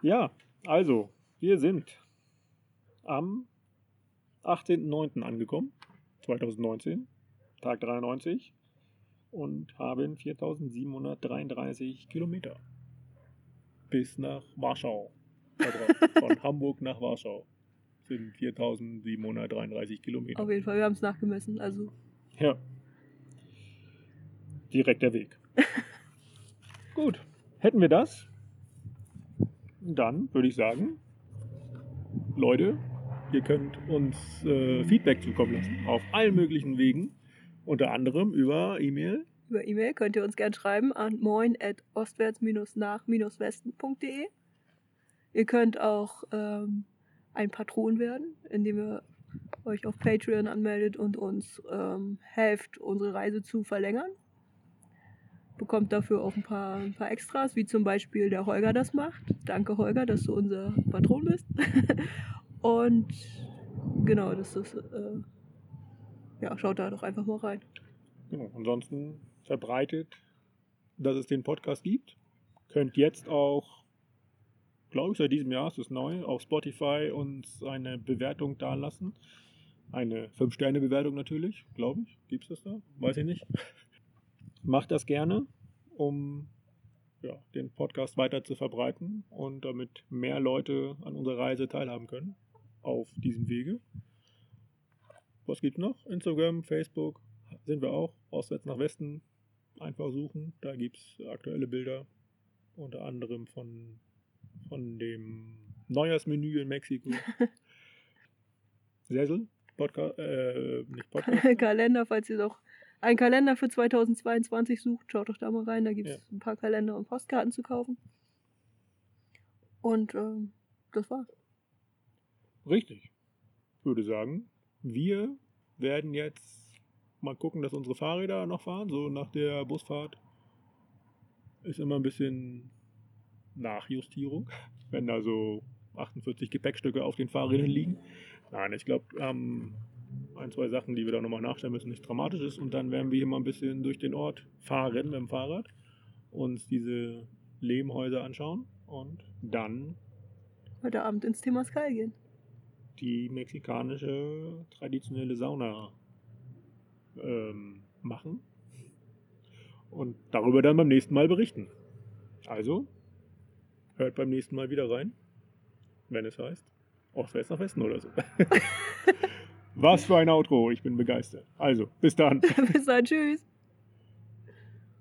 Ja, also, wir sind am 18.09. angekommen, 2019, Tag 93, und haben 4733 Kilometer bis nach Warschau. Also von Hamburg nach Warschau sind 4733 Kilometer. Auf jeden Fall, wir haben es nachgemessen. Also, Ja. Direkt der Weg. Gut. Hätten wir das, dann würde ich sagen, Leute, ihr könnt uns äh, Feedback zukommen lassen auf allen möglichen Wegen. Unter anderem über E-Mail. über E-Mail könnt ihr uns gern schreiben an moin.ostwärts-nach-westen.de. Ihr könnt auch ähm, ein Patron werden, indem ihr euch auf Patreon anmeldet und uns ähm, helft, unsere Reise zu verlängern. Bekommt dafür auch ein paar, ein paar Extras, wie zum Beispiel der Holger das macht. Danke, Holger, dass du unser Patron bist. und genau, das ist. Äh, ja, schaut da doch einfach mal rein. Genau. Ansonsten verbreitet, dass es den Podcast gibt. Könnt jetzt auch, glaube ich, seit diesem Jahr ist es neu, auf Spotify uns eine Bewertung dalassen. Eine 5-Sterne-Bewertung natürlich, glaube ich. Gibt es das da? Weiß ich nicht. Macht das gerne, um ja, den Podcast weiter zu verbreiten und damit mehr Leute an unserer Reise teilhaben können auf diesem Wege. Was gibt's noch? Instagram, Facebook sind wir auch. Ostwärts nach Westen einfach suchen. Da gibt es aktuelle Bilder. Unter anderem von, von dem Neujahrsmenü in Mexiko. Sessel? Podcast, äh, nicht Podcast. Kalender, falls ihr doch einen Kalender für 2022 sucht, schaut doch da mal rein. Da gibt es Ja. ein paar Kalender und Postkarten zu kaufen. Und ähm, das war's. Richtig. Ich würde sagen, wir werden jetzt mal gucken, dass unsere Fahrräder noch fahren. So nach der Busfahrt ist immer ein bisschen Nachjustierung, wenn da so 48 Gepäckstücke auf den Fahrrädern liegen. Nein, ich glaube, ähm, ein, zwei Sachen, die wir da nochmal nachstellen müssen, nichts Dramatisches. Und dann werden wir hier mal ein bisschen durch den Ort fahren mit dem Fahrrad, uns diese Lehmhäuser anschauen und dann Heute Abend ins Thema Sky gehen. die mexikanische traditionelle Sauna ähm, machen und darüber dann beim nächsten Mal berichten. Also, hört beim nächsten Mal wieder rein, wenn es heißt, Ostwärts nach Westen oder so. Was für ein Outro, ich bin begeistert. Also, bis dann. Bis dann, tschüss.